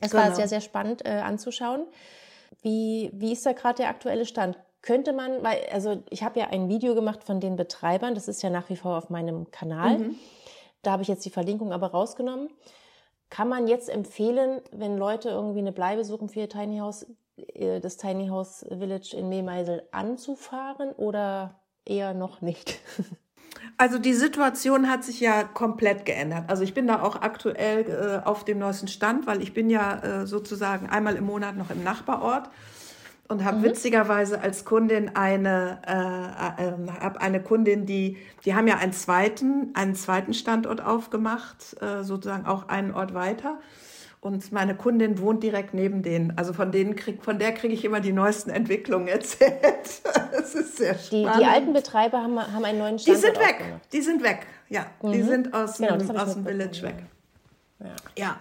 Speaker 3: Es genau. war sehr, sehr spannend äh, anzuschauen. Wie, wie ist da gerade der aktuelle Stand? Könnte man, weil, also ich habe ja ein Video gemacht von den Betreibern, das ist ja nach wie vor auf meinem Kanal. Mhm. Da habe ich jetzt die Verlinkung aber rausgenommen. Kann man jetzt empfehlen, wenn Leute irgendwie eine Bleibe suchen für ihr Tiny House, äh, das Tiny House Village in Mehmeisel anzufahren oder eher noch nicht?
Speaker 2: Also die Situation hat sich ja komplett geändert. Also ich bin da auch aktuell äh, auf dem neuesten Stand, weil ich bin ja äh, sozusagen einmal im Monat noch im Nachbarort und habe mhm. witzigerweise als Kundin eine, äh, äh, hab eine Kundin, die, die haben ja einen zweiten, einen zweiten Standort aufgemacht, äh, sozusagen auch einen Ort weiter. Und meine Kundin wohnt direkt neben denen. Also von denen krieg, von der kriege ich immer die neuesten Entwicklungen erzählt. Das ist sehr spannend.
Speaker 3: Die, die alten Betreiber haben, haben einen neuen Standort
Speaker 2: Die sind weg. Die sind weg. Ja, mhm. die sind aus, genau, dem, aus dem Village weg. Ja. ja.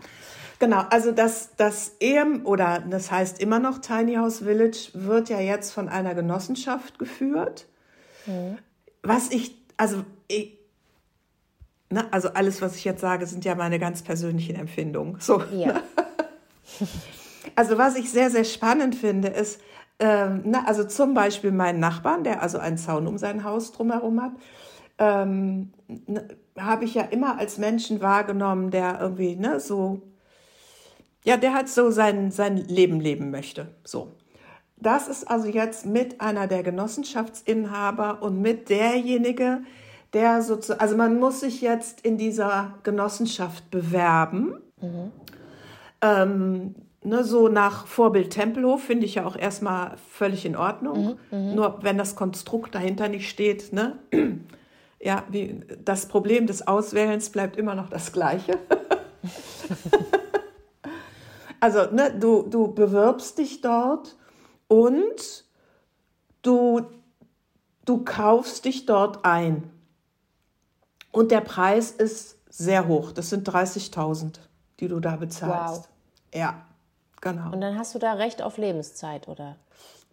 Speaker 2: Genau, also das, das EM oder das heißt immer noch Tiny House Village wird ja jetzt von einer Genossenschaft geführt. Mhm. Was ich, also ich, na, also alles, was ich jetzt sage, sind ja meine ganz persönlichen Empfindungen. So. Ja. also was ich sehr, sehr spannend finde, ist, ähm, na, also zum Beispiel meinen Nachbarn, der also einen Zaun um sein Haus drumherum hat, ähm, habe ich ja immer als Menschen wahrgenommen, der irgendwie ne, so ja, der hat so sein, sein Leben leben möchte. So. Das ist also jetzt mit einer der Genossenschaftsinhaber und mit derjenige, der sozusagen, also man muss sich jetzt in dieser Genossenschaft bewerben. Mhm. Ähm, ne, so nach Vorbild Tempelhof finde ich ja auch erstmal völlig in Ordnung. Mhm, mh. Nur wenn das Konstrukt dahinter nicht steht, ne? ja, wie, das Problem des Auswählens bleibt immer noch das gleiche. Also, ne, du, du bewirbst dich dort und du, du kaufst dich dort ein. Und der Preis ist sehr hoch. Das sind 30.000, die du da bezahlst. Wow. Ja, genau.
Speaker 3: Und dann hast du da Recht auf Lebenszeit, oder?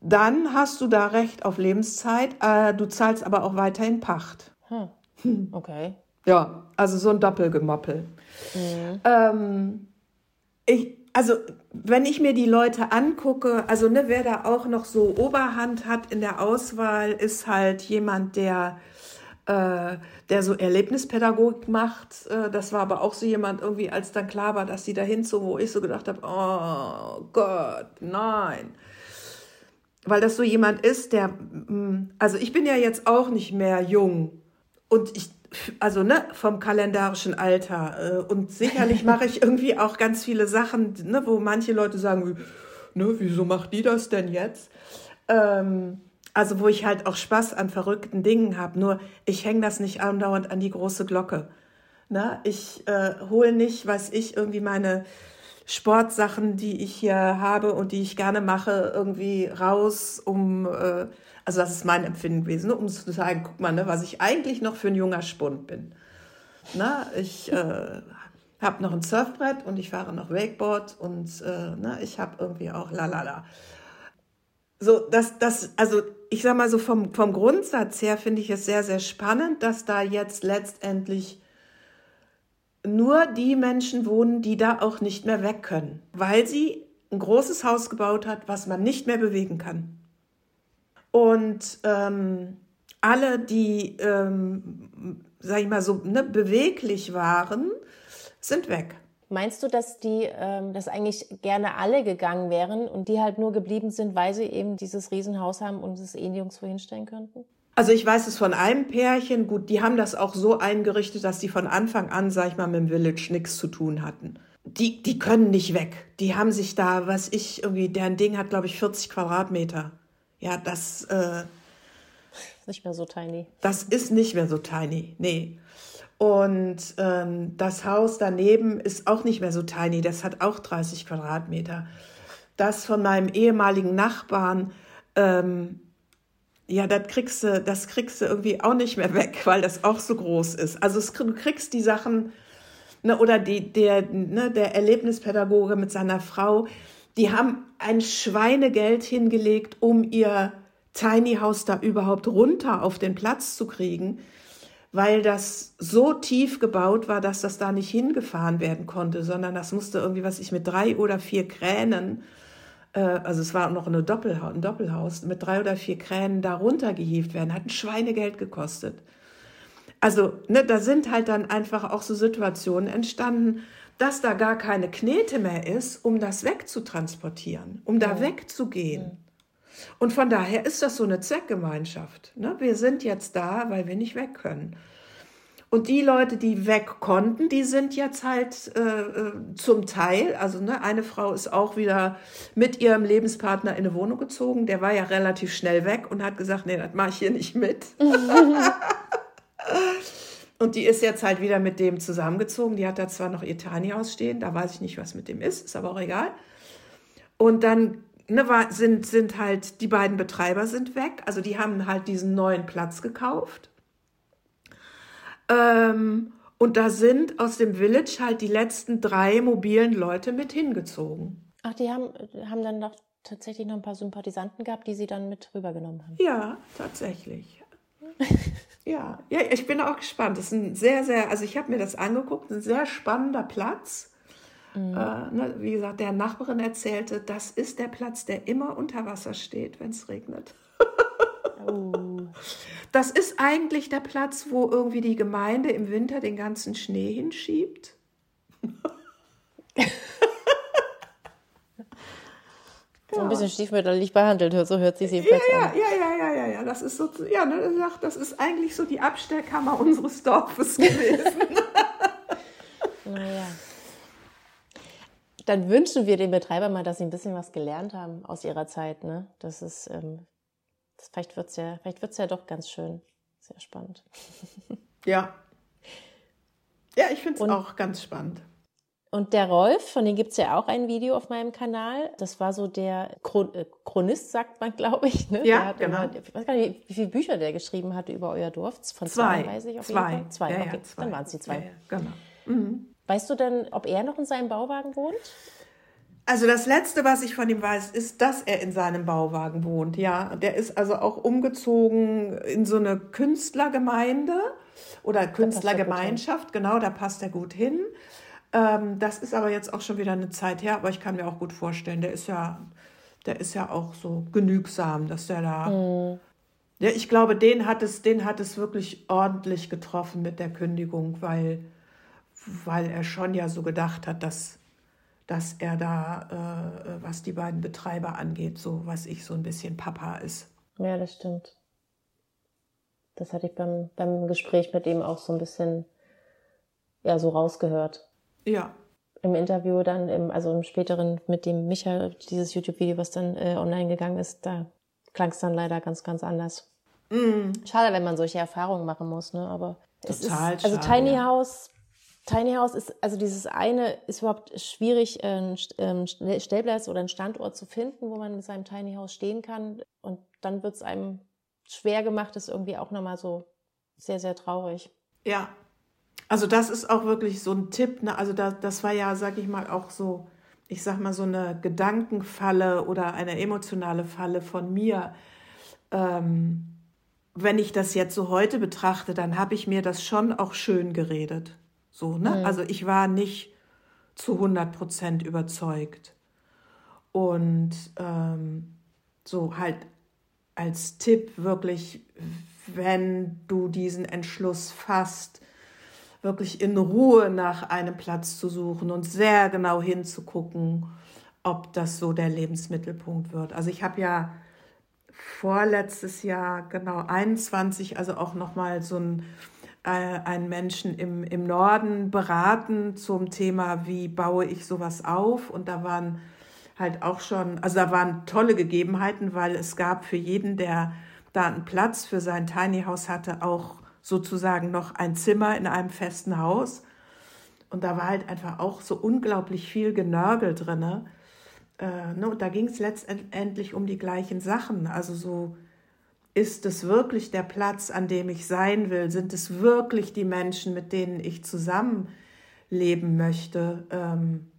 Speaker 2: Dann hast du da Recht auf Lebenszeit. Äh, du zahlst aber auch weiterhin Pacht.
Speaker 3: Hm. Okay.
Speaker 2: Ja, also so ein Doppelgemoppel. Mhm. Ähm, ich, also wenn ich mir die Leute angucke, also ne, wer da auch noch so Oberhand hat in der Auswahl, ist halt jemand, der äh, der so Erlebnispädagogik macht. Äh, das war aber auch so jemand irgendwie, als dann klar war, dass sie da hinzog, wo ich so gedacht habe, oh Gott, nein. Weil das so jemand ist, der, mm, also ich bin ja jetzt auch nicht mehr jung und ich also ne, vom kalendarischen Alter. Äh, und sicherlich mache ich irgendwie auch ganz viele Sachen, ne, wo manche Leute sagen, ne, wieso macht die das denn jetzt? Ähm, also wo ich halt auch Spaß an verrückten Dingen habe. Nur ich hänge das nicht andauernd an die große Glocke. Na, ich äh, hole nicht, weiß ich, irgendwie meine Sportsachen, die ich hier habe und die ich gerne mache, irgendwie raus, um, äh, also das ist mein Empfinden gewesen, ne, um zu sagen, guck mal, ne, was ich eigentlich noch für ein junger Spund bin. Na, ich äh, habe noch ein Surfbrett und ich fahre noch Wakeboard und äh, ne, ich habe irgendwie auch lalala. So, das, das, also ich sag mal so vom, vom Grundsatz her finde ich es sehr, sehr spannend, dass da jetzt letztendlich nur die Menschen wohnen, die da auch nicht mehr weg können, weil sie ein großes Haus gebaut hat, was man nicht mehr bewegen kann. Und ähm, alle, die, ähm, sag ich mal so, ne, beweglich waren, sind weg.
Speaker 3: Meinst du, dass die, ähm, dass eigentlich gerne alle gegangen wären und die halt nur geblieben sind, weil sie eben dieses Riesenhaus haben und es eh nirgendwo hinstellen könnten?
Speaker 2: Also ich weiß es von einem Pärchen, gut, die haben das auch so eingerichtet, dass die von Anfang an, sag ich mal, mit dem Village nichts zu tun hatten. Die, die können nicht weg. Die haben sich da, was ich irgendwie, deren Ding hat, glaube ich, 40 Quadratmeter. Ja, das. Äh,
Speaker 3: nicht mehr so tiny.
Speaker 2: Das ist nicht mehr so tiny, nee. Und ähm, das Haus daneben ist auch nicht mehr so tiny, das hat auch 30 Quadratmeter. Das von meinem ehemaligen Nachbarn, ähm, ja, das kriegst, du, das kriegst du irgendwie auch nicht mehr weg, weil das auch so groß ist. Also es, du kriegst die Sachen, ne, oder die, der, ne, der Erlebnispädagoge mit seiner Frau, die haben ein Schweinegeld hingelegt, um ihr Tiny House da überhaupt runter auf den Platz zu kriegen weil das so tief gebaut war, dass das da nicht hingefahren werden konnte, sondern das musste irgendwie, was ich mit drei oder vier Kränen, äh, also es war noch eine Doppelhaus, ein Doppelhaus, mit drei oder vier Kränen da runtergehievt werden, hat ein Schweinegeld gekostet. Also, ne, da sind halt dann einfach auch so Situationen entstanden, dass da gar keine Knete mehr ist, um das wegzutransportieren, um da ja. wegzugehen. Ja. Und von daher ist das so eine Zweckgemeinschaft. Ne? Wir sind jetzt da, weil wir nicht weg können. Und die Leute, die weg konnten, die sind jetzt halt äh, äh, zum Teil, also ne, eine Frau ist auch wieder mit ihrem Lebenspartner in eine Wohnung gezogen. Der war ja relativ schnell weg und hat gesagt, nee, das mache ich hier nicht mit. und die ist jetzt halt wieder mit dem zusammengezogen. Die hat da zwar noch ihr Tiny ausstehen, da weiß ich nicht, was mit dem ist, ist aber auch egal. Und dann ne, war, sind, sind halt, die beiden Betreiber sind weg. Also die haben halt diesen neuen Platz gekauft. Ähm, und da sind aus dem Village halt die letzten drei mobilen Leute mit hingezogen.
Speaker 3: Ach, die haben, haben dann noch tatsächlich noch ein paar Sympathisanten gehabt, die sie dann mit rübergenommen haben.
Speaker 2: Ja, tatsächlich. ja, ja, ich bin auch gespannt. Das ist ein sehr, sehr, also ich habe mir das angeguckt, ein sehr spannender Platz. Mhm. Äh, ne, wie gesagt, der Nachbarin erzählte, das ist der Platz, der immer unter Wasser steht, wenn es regnet. oh. Das ist eigentlich der Platz, wo irgendwie die Gemeinde im Winter den ganzen Schnee hinschiebt.
Speaker 3: So ein bisschen stiefmütterlich behandelt, so hört sich jedenfalls
Speaker 2: ja,
Speaker 3: an.
Speaker 2: Ja, ja, ja, ja, ja, das ist so, ja, ne, das ist eigentlich so die Abstellkammer unseres Dorfes gewesen.
Speaker 3: naja dann wünschen wir den Betreibern mal, dass sie ein bisschen was gelernt haben aus ihrer Zeit. Ne? Das ist, ähm, das, vielleicht wird es ja, ja doch ganz schön. Sehr spannend.
Speaker 2: Ja. Ja, ich finde es auch ganz spannend.
Speaker 3: Und der Rolf, von dem gibt es ja auch ein Video auf meinem Kanal. Das war so der äh, Chronist, sagt man, glaube ich. Ne?
Speaker 2: Ja, genau.
Speaker 3: Immer, ich weiß gar nicht, wie viele Bücher der geschrieben hatte über euer Dorf. Von
Speaker 2: zwei,
Speaker 3: zwei weiß ich auf
Speaker 2: zwei.
Speaker 3: jeden Fall. Zwei,
Speaker 2: ja,
Speaker 3: okay.
Speaker 2: Ja, zwei.
Speaker 3: Dann waren es die zwei.
Speaker 2: Ja, genau. Mhm.
Speaker 3: Weißt du denn, ob er noch in seinem Bauwagen wohnt?
Speaker 2: Also das Letzte, was ich von ihm weiß, ist, dass er in seinem Bauwagen wohnt. Ja, der ist also auch umgezogen in so eine Künstlergemeinde oder Künstlergemeinschaft. Genau, da passt er gut hin. Ähm, das ist aber jetzt auch schon wieder eine Zeit her, aber ich kann mir auch gut vorstellen, der ist ja, der ist ja auch so genügsam, dass der da. Mhm. Ja, ich glaube, den hat es, den hat es wirklich ordentlich getroffen mit der Kündigung, weil weil er schon ja so gedacht hat, dass, dass er da, äh, was die beiden Betreiber angeht, so was ich so ein bisschen Papa ist.
Speaker 3: Ja, das stimmt. Das hatte ich beim, beim Gespräch mit ihm auch so ein bisschen ja, so rausgehört.
Speaker 2: Ja.
Speaker 3: Im Interview dann, im, also im späteren mit dem Micha, dieses YouTube-Video, was dann äh, online gegangen ist, da klang es dann leider ganz, ganz anders. Mm. Schade, wenn man solche Erfahrungen machen muss, ne? Aber
Speaker 2: Total
Speaker 3: es ist, also
Speaker 2: schade,
Speaker 3: Tiny
Speaker 2: ja.
Speaker 3: House Tiny House ist, also dieses eine ist überhaupt schwierig, einen ähm, Stellplatz oder einen Standort zu finden, wo man mit seinem Tiny House stehen kann. Und dann wird es einem schwer gemacht, ist irgendwie auch nochmal so sehr, sehr traurig.
Speaker 2: Ja, also das ist auch wirklich so ein Tipp. Ne? Also da, das war ja, sag ich mal, auch so, ich sag mal, so eine Gedankenfalle oder eine emotionale Falle von mir. Ähm, wenn ich das jetzt so heute betrachte, dann habe ich mir das schon auch schön geredet. So, ne? Mhm. Also ich war nicht zu 100 Prozent überzeugt. Und ähm, so halt als Tipp wirklich, wenn du diesen Entschluss fasst, wirklich in Ruhe nach einem Platz zu suchen und sehr genau hinzugucken, ob das so der Lebensmittelpunkt wird. Also ich habe ja vorletztes Jahr genau 21, also auch noch mal so ein äh, einen Menschen im, im Norden beraten zum Thema, wie baue ich sowas auf. Und da waren halt auch schon, also da waren tolle Gegebenheiten, weil es gab für jeden, der da einen Platz für sein Tiny House hatte, auch sozusagen noch ein Zimmer in einem festen Haus. Und da war halt einfach auch so unglaublich viel Genörgel drin. Äh, ne? Und da ging es letztendlich um die gleichen Sachen. Also so, ist es wirklich der Platz, an dem ich sein will? Sind es wirklich die Menschen, mit denen ich zusammenleben möchte? Ähm,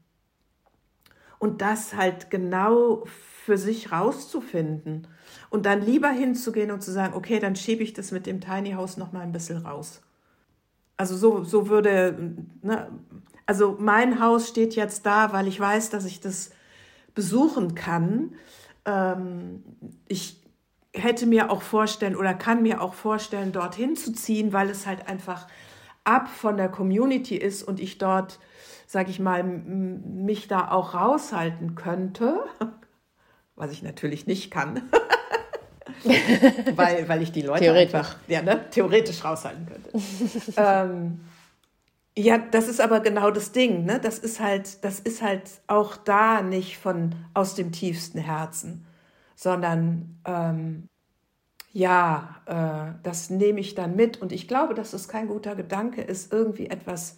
Speaker 2: und das halt genau für sich rauszufinden und dann lieber hinzugehen und zu sagen, okay, dann schiebe ich das mit dem Tiny House noch mal ein bisschen raus. Also so, so würde, ne, also mein Haus steht jetzt da, weil ich weiß, dass ich das besuchen kann. Ähm, ich hätte mir auch vorstellen oder kann mir auch vorstellen, dorthin zu ziehen, weil es halt einfach ab von der Community ist und ich dort, sag ich mal, mich da auch raushalten könnte, was ich natürlich nicht kann. weil, weil ich die Leute einfach ja, ne, theoretisch raushalten könnte. ähm, ja, das ist aber genau das Ding, ne? Das ist halt, das ist halt auch da nicht von aus dem tiefsten Herzen, sondern ähm, ja, äh, das nehme ich dann mit. Und ich glaube, dass es kein guter Gedanke ist, irgendwie etwas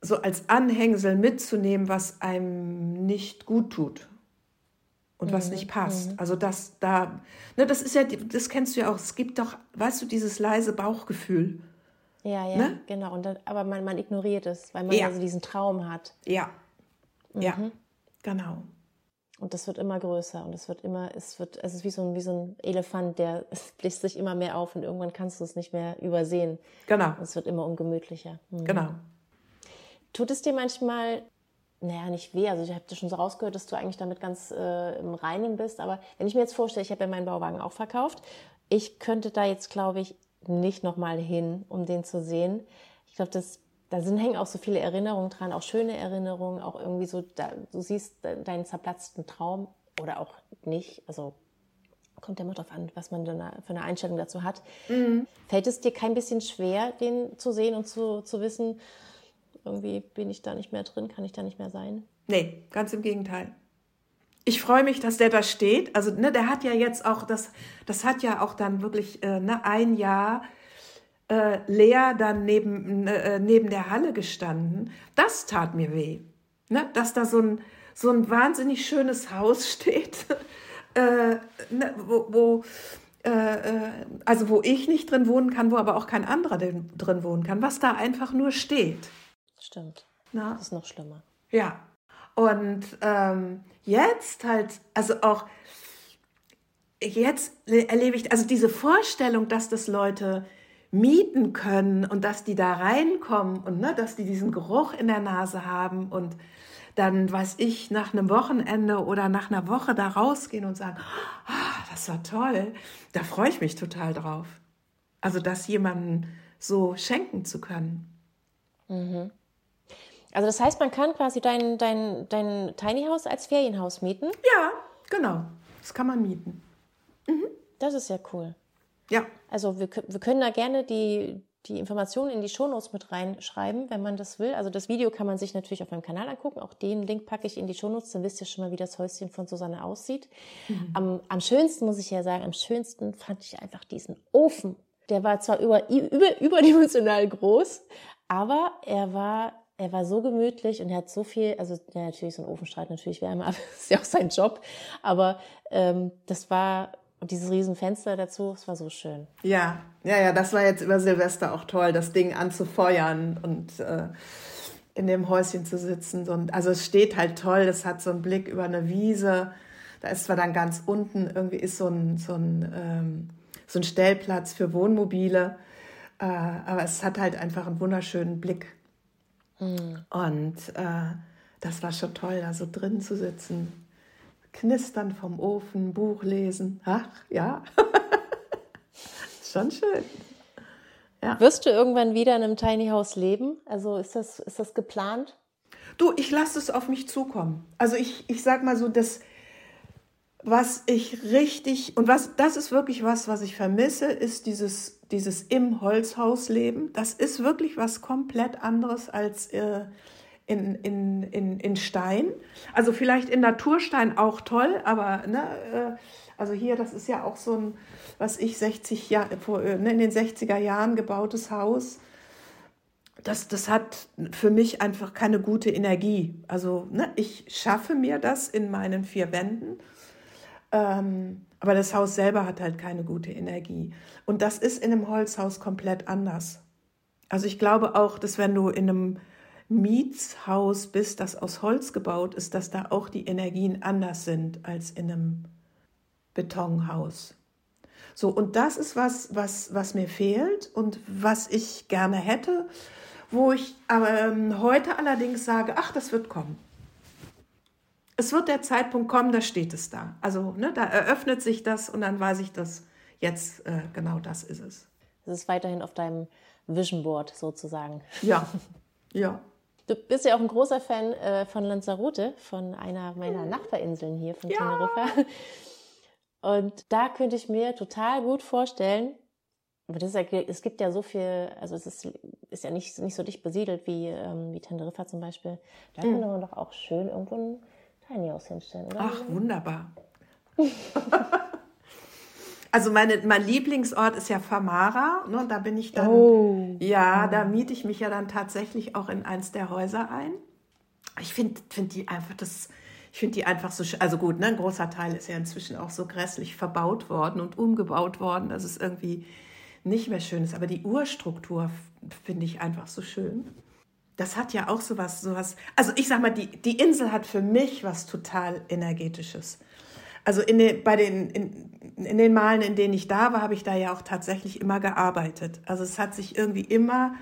Speaker 2: so als Anhängsel mitzunehmen, was einem nicht gut tut und was mhm. nicht passt. Mhm. Also das da, ne, das ist ja, das kennst du ja auch. Es gibt doch, weißt du, dieses leise Bauchgefühl.
Speaker 3: Ja, ja, ne? genau. Und dann, aber man, man ignoriert es, weil man ja. also diesen Traum hat.
Speaker 2: Ja, mhm. ja, genau.
Speaker 3: Und das wird immer größer und es wird immer, es wird, es ist wie so ein, wie so ein Elefant, der bläst sich immer mehr auf und irgendwann kannst du es nicht mehr übersehen.
Speaker 2: Genau.
Speaker 3: Und es wird immer ungemütlicher.
Speaker 2: Mhm. Genau.
Speaker 3: Tut es dir manchmal, naja, nicht weh, also ich habe dir schon so rausgehört, dass du eigentlich damit ganz äh, im Reinen bist, aber wenn ich mir jetzt vorstelle, ich habe ja meinen Bauwagen auch verkauft, ich könnte da jetzt, glaube ich, nicht nochmal hin, um den zu sehen. Ich glaube, das da sind, hängen auch so viele Erinnerungen dran, auch schöne Erinnerungen, auch irgendwie so, da, du siehst deinen zerplatzten Traum oder auch nicht. Also kommt ja immer darauf an, was man dann für eine Einstellung dazu hat. Mhm. Fällt es dir kein bisschen schwer, den zu sehen und zu, zu wissen, irgendwie bin ich da nicht mehr drin, kann ich da nicht mehr sein?
Speaker 2: Nee, ganz im Gegenteil. Ich freue mich, dass der da steht. Also, ne, der hat ja jetzt auch, das, das hat ja auch dann wirklich äh, ne, ein Jahr äh, leer dann neben, äh, neben der Halle gestanden. Das tat mir weh. Ne? Dass da so ein, so ein wahnsinnig schönes Haus steht, äh, ne? wo, wo äh, äh, also wo ich nicht drin wohnen kann, wo aber auch kein anderer drin wohnen kann, was da einfach nur steht.
Speaker 3: Stimmt. Na? Das ist noch schlimmer.
Speaker 2: Ja. Und ähm, jetzt halt, also auch jetzt erlebe ich, also diese Vorstellung, dass das Leute mieten können und dass die da reinkommen und ne, dass die diesen Geruch in der Nase haben und dann, weiß ich, nach einem Wochenende oder nach einer Woche da rausgehen und sagen, ah, das war toll, da freue ich mich total drauf. Also das jemandem so schenken zu können.
Speaker 3: Mhm. Also das heißt, man kann quasi dein, dein, dein Tiny House als Ferienhaus mieten?
Speaker 2: Ja, genau. Das kann man mieten.
Speaker 3: Mhm. Das ist ja cool.
Speaker 2: Ja.
Speaker 3: Also wir, wir können da gerne die, die Informationen in die Shownotes mit reinschreiben, wenn man das will. Also das Video kann man sich natürlich auf meinem Kanal angucken. Auch den Link packe ich in die Shownotes, dann wisst ihr schon mal, wie das Häuschen von Susanne aussieht. Mhm. Am, am schönsten, muss ich ja sagen, am schönsten fand ich einfach diesen Ofen. Der war zwar über, über, überdimensional groß, Aber er war, er war so gemütlich und er hat so viel, also ja, natürlich so ein Ofenstreit natürlich Wärme, aber das ist ja auch sein Job. Aber ähm, das war und dieses Riesenfenster dazu, es war so schön.
Speaker 2: Ja, ja, ja, das war jetzt über Silvester auch toll, das Ding anzufeuern und äh, in dem Häuschen zu sitzen. Und, also es steht halt toll, es hat so einen Blick über eine Wiese. Da ist zwar dann ganz unten irgendwie ist so ein, so ein, ähm, so ein Stellplatz für Wohnmobile, äh, aber es hat halt einfach einen wunderschönen Blick. Mhm. Und äh, das war schon toll, da so drin zu sitzen Knistern vom Ofen, Buch lesen. Ach, ja. Schon schön.
Speaker 3: Ja. Wirst du irgendwann wieder in einem Tiny House leben? Also ist das, ist das geplant?
Speaker 2: Du, ich lasse es auf mich zukommen. Also ich, ich sag mal so, das, was ich richtig, und was, das ist wirklich was, was ich vermisse, ist dieses, dieses im Holzhaus leben. Das ist wirklich was komplett anderes als äh, in, in, in, in Stein. Also vielleicht in Naturstein auch toll, aber ne, äh, also hier, das ist ja auch so ein, was ich 60 Jahre, äh, ne, in den 60er Jahren gebautes Haus. Das, das hat für mich einfach keine gute Energie. Also ne, ich schaffe mir das in meinen vier Wänden, ähm, aber das Haus selber hat halt keine gute Energie. Und das ist in einem Holzhaus komplett anders. Also ich glaube auch, dass wenn du in einem Mietshaus bist, das aus Holz gebaut ist, dass da auch die Energien anders sind als in einem Betonhaus. So, und das ist was, was, was mir fehlt und was ich gerne hätte, wo ich ähm, heute allerdings sage, ach, das wird kommen. Es wird der Zeitpunkt kommen, da steht es da. Also ne, da eröffnet sich das und dann weiß ich, dass jetzt äh, genau das ist es.
Speaker 3: Es ist weiterhin auf deinem Vision Board sozusagen.
Speaker 2: Ja, ja.
Speaker 3: Du bist ja auch ein großer Fan äh, von Lanzarote, von einer meiner Nachbarinseln hier von ja. Teneriffa. Und da könnte ich mir total gut vorstellen, aber das ja, es gibt ja so viel, also es ist, ist ja nicht, nicht so dicht besiedelt wie, ähm, wie Teneriffa zum Beispiel. Da mhm. könnte man doch auch schön irgendwo ein House hinstellen, oder?
Speaker 2: Ach, wunderbar. Also meine, mein Lieblingsort ist ja Famara. Ne? Da bin ich dann, oh. ja, da miete ich mich ja dann tatsächlich auch in eins der Häuser ein. Ich finde find die einfach das, ich finde die einfach so, also gut, ne, ein großer Teil ist ja inzwischen auch so grässlich verbaut worden und umgebaut worden, dass es irgendwie nicht mehr schön ist. Aber die Urstruktur finde ich einfach so schön. Das hat ja auch sowas, sowas. Also ich sag mal, die, die Insel hat für mich was total energetisches. Also in den, bei den, in, in den Malen, in denen ich da war, habe ich da ja auch tatsächlich immer gearbeitet. Also es hat sich irgendwie immer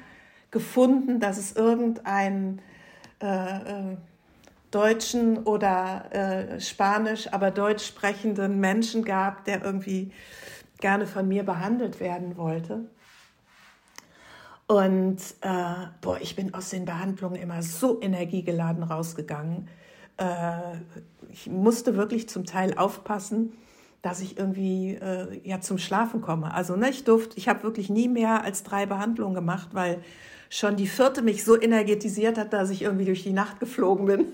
Speaker 2: gefunden, dass es irgendeinen äh, äh, deutschen oder äh, spanisch, aber deutsch sprechenden Menschen gab, der irgendwie gerne von mir behandelt werden wollte. Und äh, boah, ich bin aus den Behandlungen immer so energiegeladen rausgegangen. Äh, ich musste wirklich zum Teil aufpassen, dass ich irgendwie äh, ja zum Schlafen komme. Also ne, ich durfte, ich habe wirklich nie mehr als drei Behandlungen gemacht, weil schon die vierte mich so energetisiert hat, dass ich irgendwie durch die Nacht geflogen bin.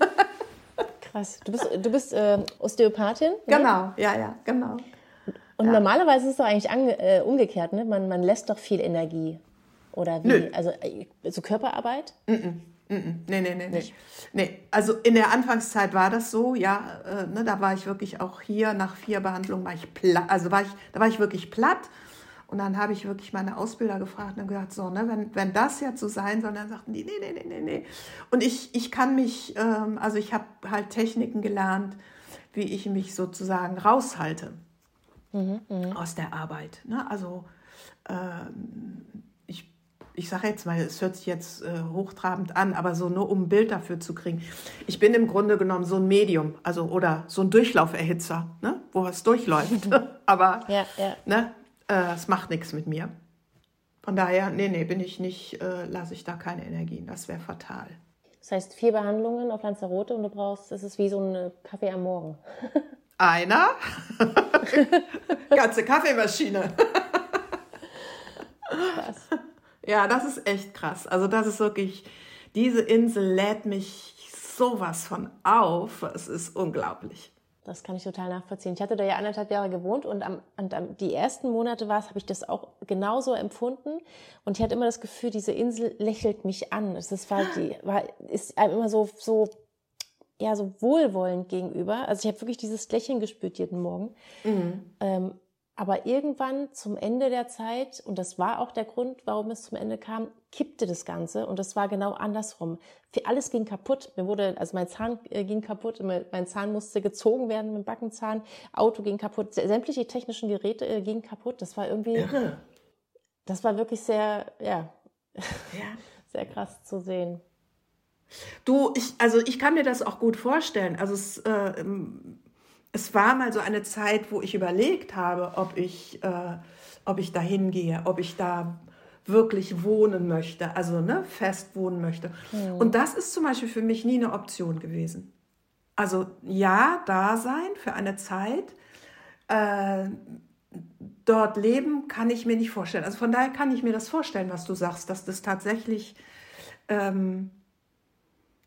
Speaker 3: Krass. Du bist, du bist äh, Osteopathin?
Speaker 2: Ne? Genau, ja, ja, genau.
Speaker 3: Und ja. normalerweise ist es doch eigentlich ange, äh, umgekehrt, ne? Man, man lässt doch viel Energie. Oder wie? Nö. Also äh, so Körperarbeit?
Speaker 2: Mm -mm. Nee, nee, nee, nee. nee. Also in der Anfangszeit war das so, ja, äh, ne, da war ich wirklich auch hier nach vier Behandlungen war ich platt, also war ich, da war ich wirklich platt. Und dann habe ich wirklich meine Ausbilder gefragt und gesagt, so, ne, wenn, wenn das jetzt so sein soll, dann sagten die, nee, nee, nee, nee, nee. Und ich, ich kann mich, ähm, also ich habe halt Techniken gelernt, wie ich mich sozusagen raushalte mhm, mh. aus der Arbeit. Ne? Also ähm, ich sage jetzt mal, es hört sich jetzt äh, hochtrabend an, aber so nur um ein Bild dafür zu kriegen. Ich bin im Grunde genommen so ein Medium, also oder so ein Durchlauferhitzer, ne, wo es durchläuft. aber ja, ja. Ne, äh, es macht nichts mit mir. Von daher, nee, nee, bin ich nicht, äh, lasse ich da keine Energien. Das wäre fatal.
Speaker 3: Das heißt, vier Behandlungen auf Lanzarote und du brauchst, das ist wie so ein Kaffee am Morgen.
Speaker 2: Einer? Ganze Kaffeemaschine. Krass. Ja, das ist echt krass. Also das ist wirklich, diese Insel lädt mich sowas von auf. Es ist unglaublich.
Speaker 3: Das kann ich total nachvollziehen. Ich hatte da ja anderthalb Jahre gewohnt und, am, und am, die ersten Monate war es, habe ich das auch genauso empfunden. Und ich hatte immer das Gefühl, diese Insel lächelt mich an. Das war die, war, ist einem immer so, so, ja, so wohlwollend gegenüber. Also ich habe wirklich dieses Lächeln gespürt jeden Morgen. Mhm. Ähm, aber irgendwann zum Ende der Zeit, und das war auch der Grund, warum es zum Ende kam, kippte das Ganze und das war genau andersrum. Für alles ging kaputt. Mir wurde, also mein Zahn äh, ging kaputt, mein Zahn musste gezogen werden mit dem Backenzahn, Auto ging kaputt, sämtliche technischen Geräte äh, gingen kaputt. Das war irgendwie, Irre. das war wirklich sehr, ja, ja. sehr krass zu sehen.
Speaker 2: Du, ich, also ich kann mir das auch gut vorstellen. Also es, äh, es war mal so eine Zeit, wo ich überlegt habe, ob ich, äh, ob ich da hingehe, ob ich da wirklich wohnen möchte, also ne, fest wohnen möchte. Mhm. Und das ist zum Beispiel für mich nie eine Option gewesen. Also ja, da sein für eine Zeit, äh, dort leben kann ich mir nicht vorstellen. Also von daher kann ich mir das vorstellen, was du sagst, dass das tatsächlich ähm,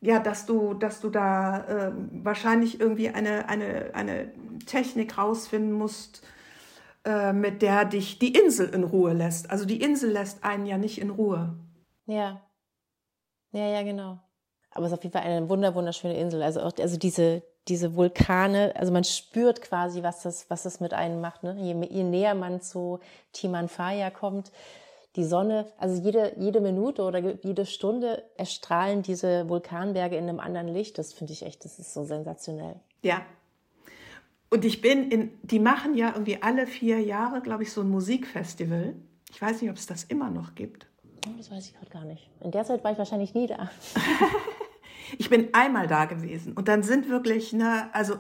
Speaker 2: ja, dass du, dass du da äh, wahrscheinlich irgendwie eine, eine, eine Technik rausfinden musst, äh, mit der dich die Insel in Ruhe lässt. Also die Insel lässt einen ja nicht in Ruhe.
Speaker 3: Ja. Ja, ja, genau. Aber es ist auf jeden Fall eine wunder, wunderschöne Insel. Also auch, also diese, diese Vulkane, also man spürt quasi, was das, was das mit einem macht. Ne? Je, je näher man zu Timanfaya kommt, die Sonne, also jede, jede Minute oder jede Stunde erstrahlen diese Vulkanberge in einem anderen Licht. Das finde ich echt, das ist so sensationell.
Speaker 2: Ja. Und ich bin in, die machen ja irgendwie alle vier Jahre, glaube ich, so ein Musikfestival. Ich weiß nicht, ob es das immer noch gibt.
Speaker 3: Oh, das weiß ich gerade gar nicht. In der Zeit war ich wahrscheinlich nie da.
Speaker 2: ich bin einmal da gewesen und dann sind wirklich, ne, also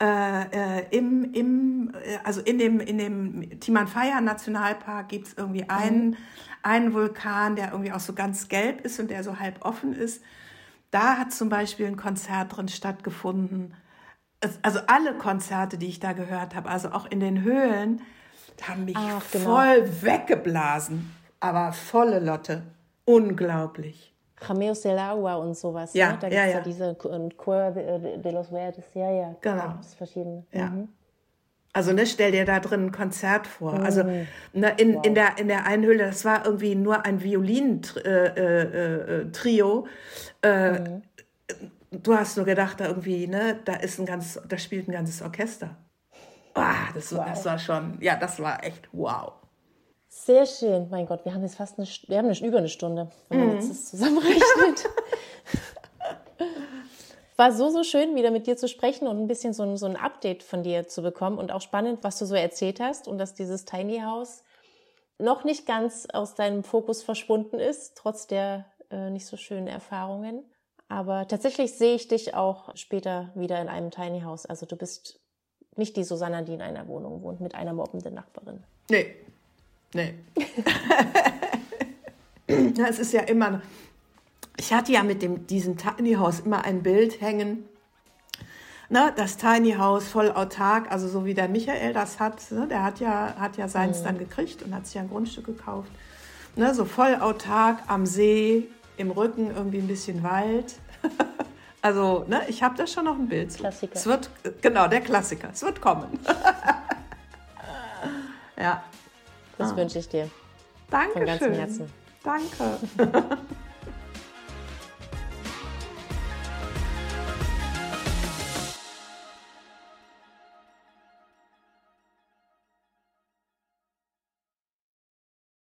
Speaker 2: äh, äh, im, im, äh, also in dem, in dem Timanfaya Nationalpark gibt es irgendwie mhm. einen, mhm. einen Vulkan, der irgendwie auch so ganz gelb ist und der so halb offen ist. Da hat zum Beispiel ein Konzert drin stattgefunden. Also alle Konzerte, die ich da gehört habe, also auch in den Höhlen, haben mich Ach, genau. voll weggeblasen. Aber volle Lotte. Unglaublich.
Speaker 3: Jameos del Agua und sowas. Ja, ne? Da gibt es ja, ja. diese Cueva de, de, los Verdes. Ja, ja.
Speaker 2: Genau. Das ist verschiedene. Ja. Mhm. Also ne, stell dir da drin ein Konzert vor. Mhm. Also ne, in, wow. in, der, in der Einhülle, das war irgendwie nur ein Violin-Trio. Äh, äh, äh, mhm. Du hast nur gedacht, da irgendwie, ne, da ist ein ganzes, da spielt ein ganzes Orchester. Ah, das, wow. das war schon, ja, das war echt wow.
Speaker 3: Sehr schön. Mein Gott, wir haben jetzt fast eine, wir haben eine, über eine Stunde, wenn man mhm. jetzt das zusammenrechnet. War so, so schön, wieder mit dir zu sprechen und ein bisschen so ein, so ein Update von dir zu bekommen und auch spannend, was du so erzählt hast und dass dieses Tiny House noch nicht ganz aus deinem Fokus verschwunden ist, trotz der äh, nicht so schönen Erfahrungen. Aber tatsächlich sehe ich dich auch später wieder in einem Tiny House. Also du bist nicht die Susanna, die in einer Wohnung wohnt mit einer mobbenden Nachbarin.
Speaker 2: Nee, Nee. ja, es ist ja immer. Ich hatte ja mit dem, diesem Tiny House immer ein Bild hängen. Ne, das Tiny House voll autark, also so wie der Michael das hat. Ne, der hat ja, hat ja seins mhm. dann gekriegt und hat sich ein Grundstück gekauft. Ne, so voll autark am See, im Rücken irgendwie ein bisschen Wald. also, ne, ich habe da schon noch ein Bild.
Speaker 3: Klassiker.
Speaker 2: Es wird, genau, der Klassiker. Es wird kommen. ja.
Speaker 3: Das ah. wünsche ich dir.
Speaker 2: Danke.
Speaker 3: Von ganzem Herzen.
Speaker 2: Danke.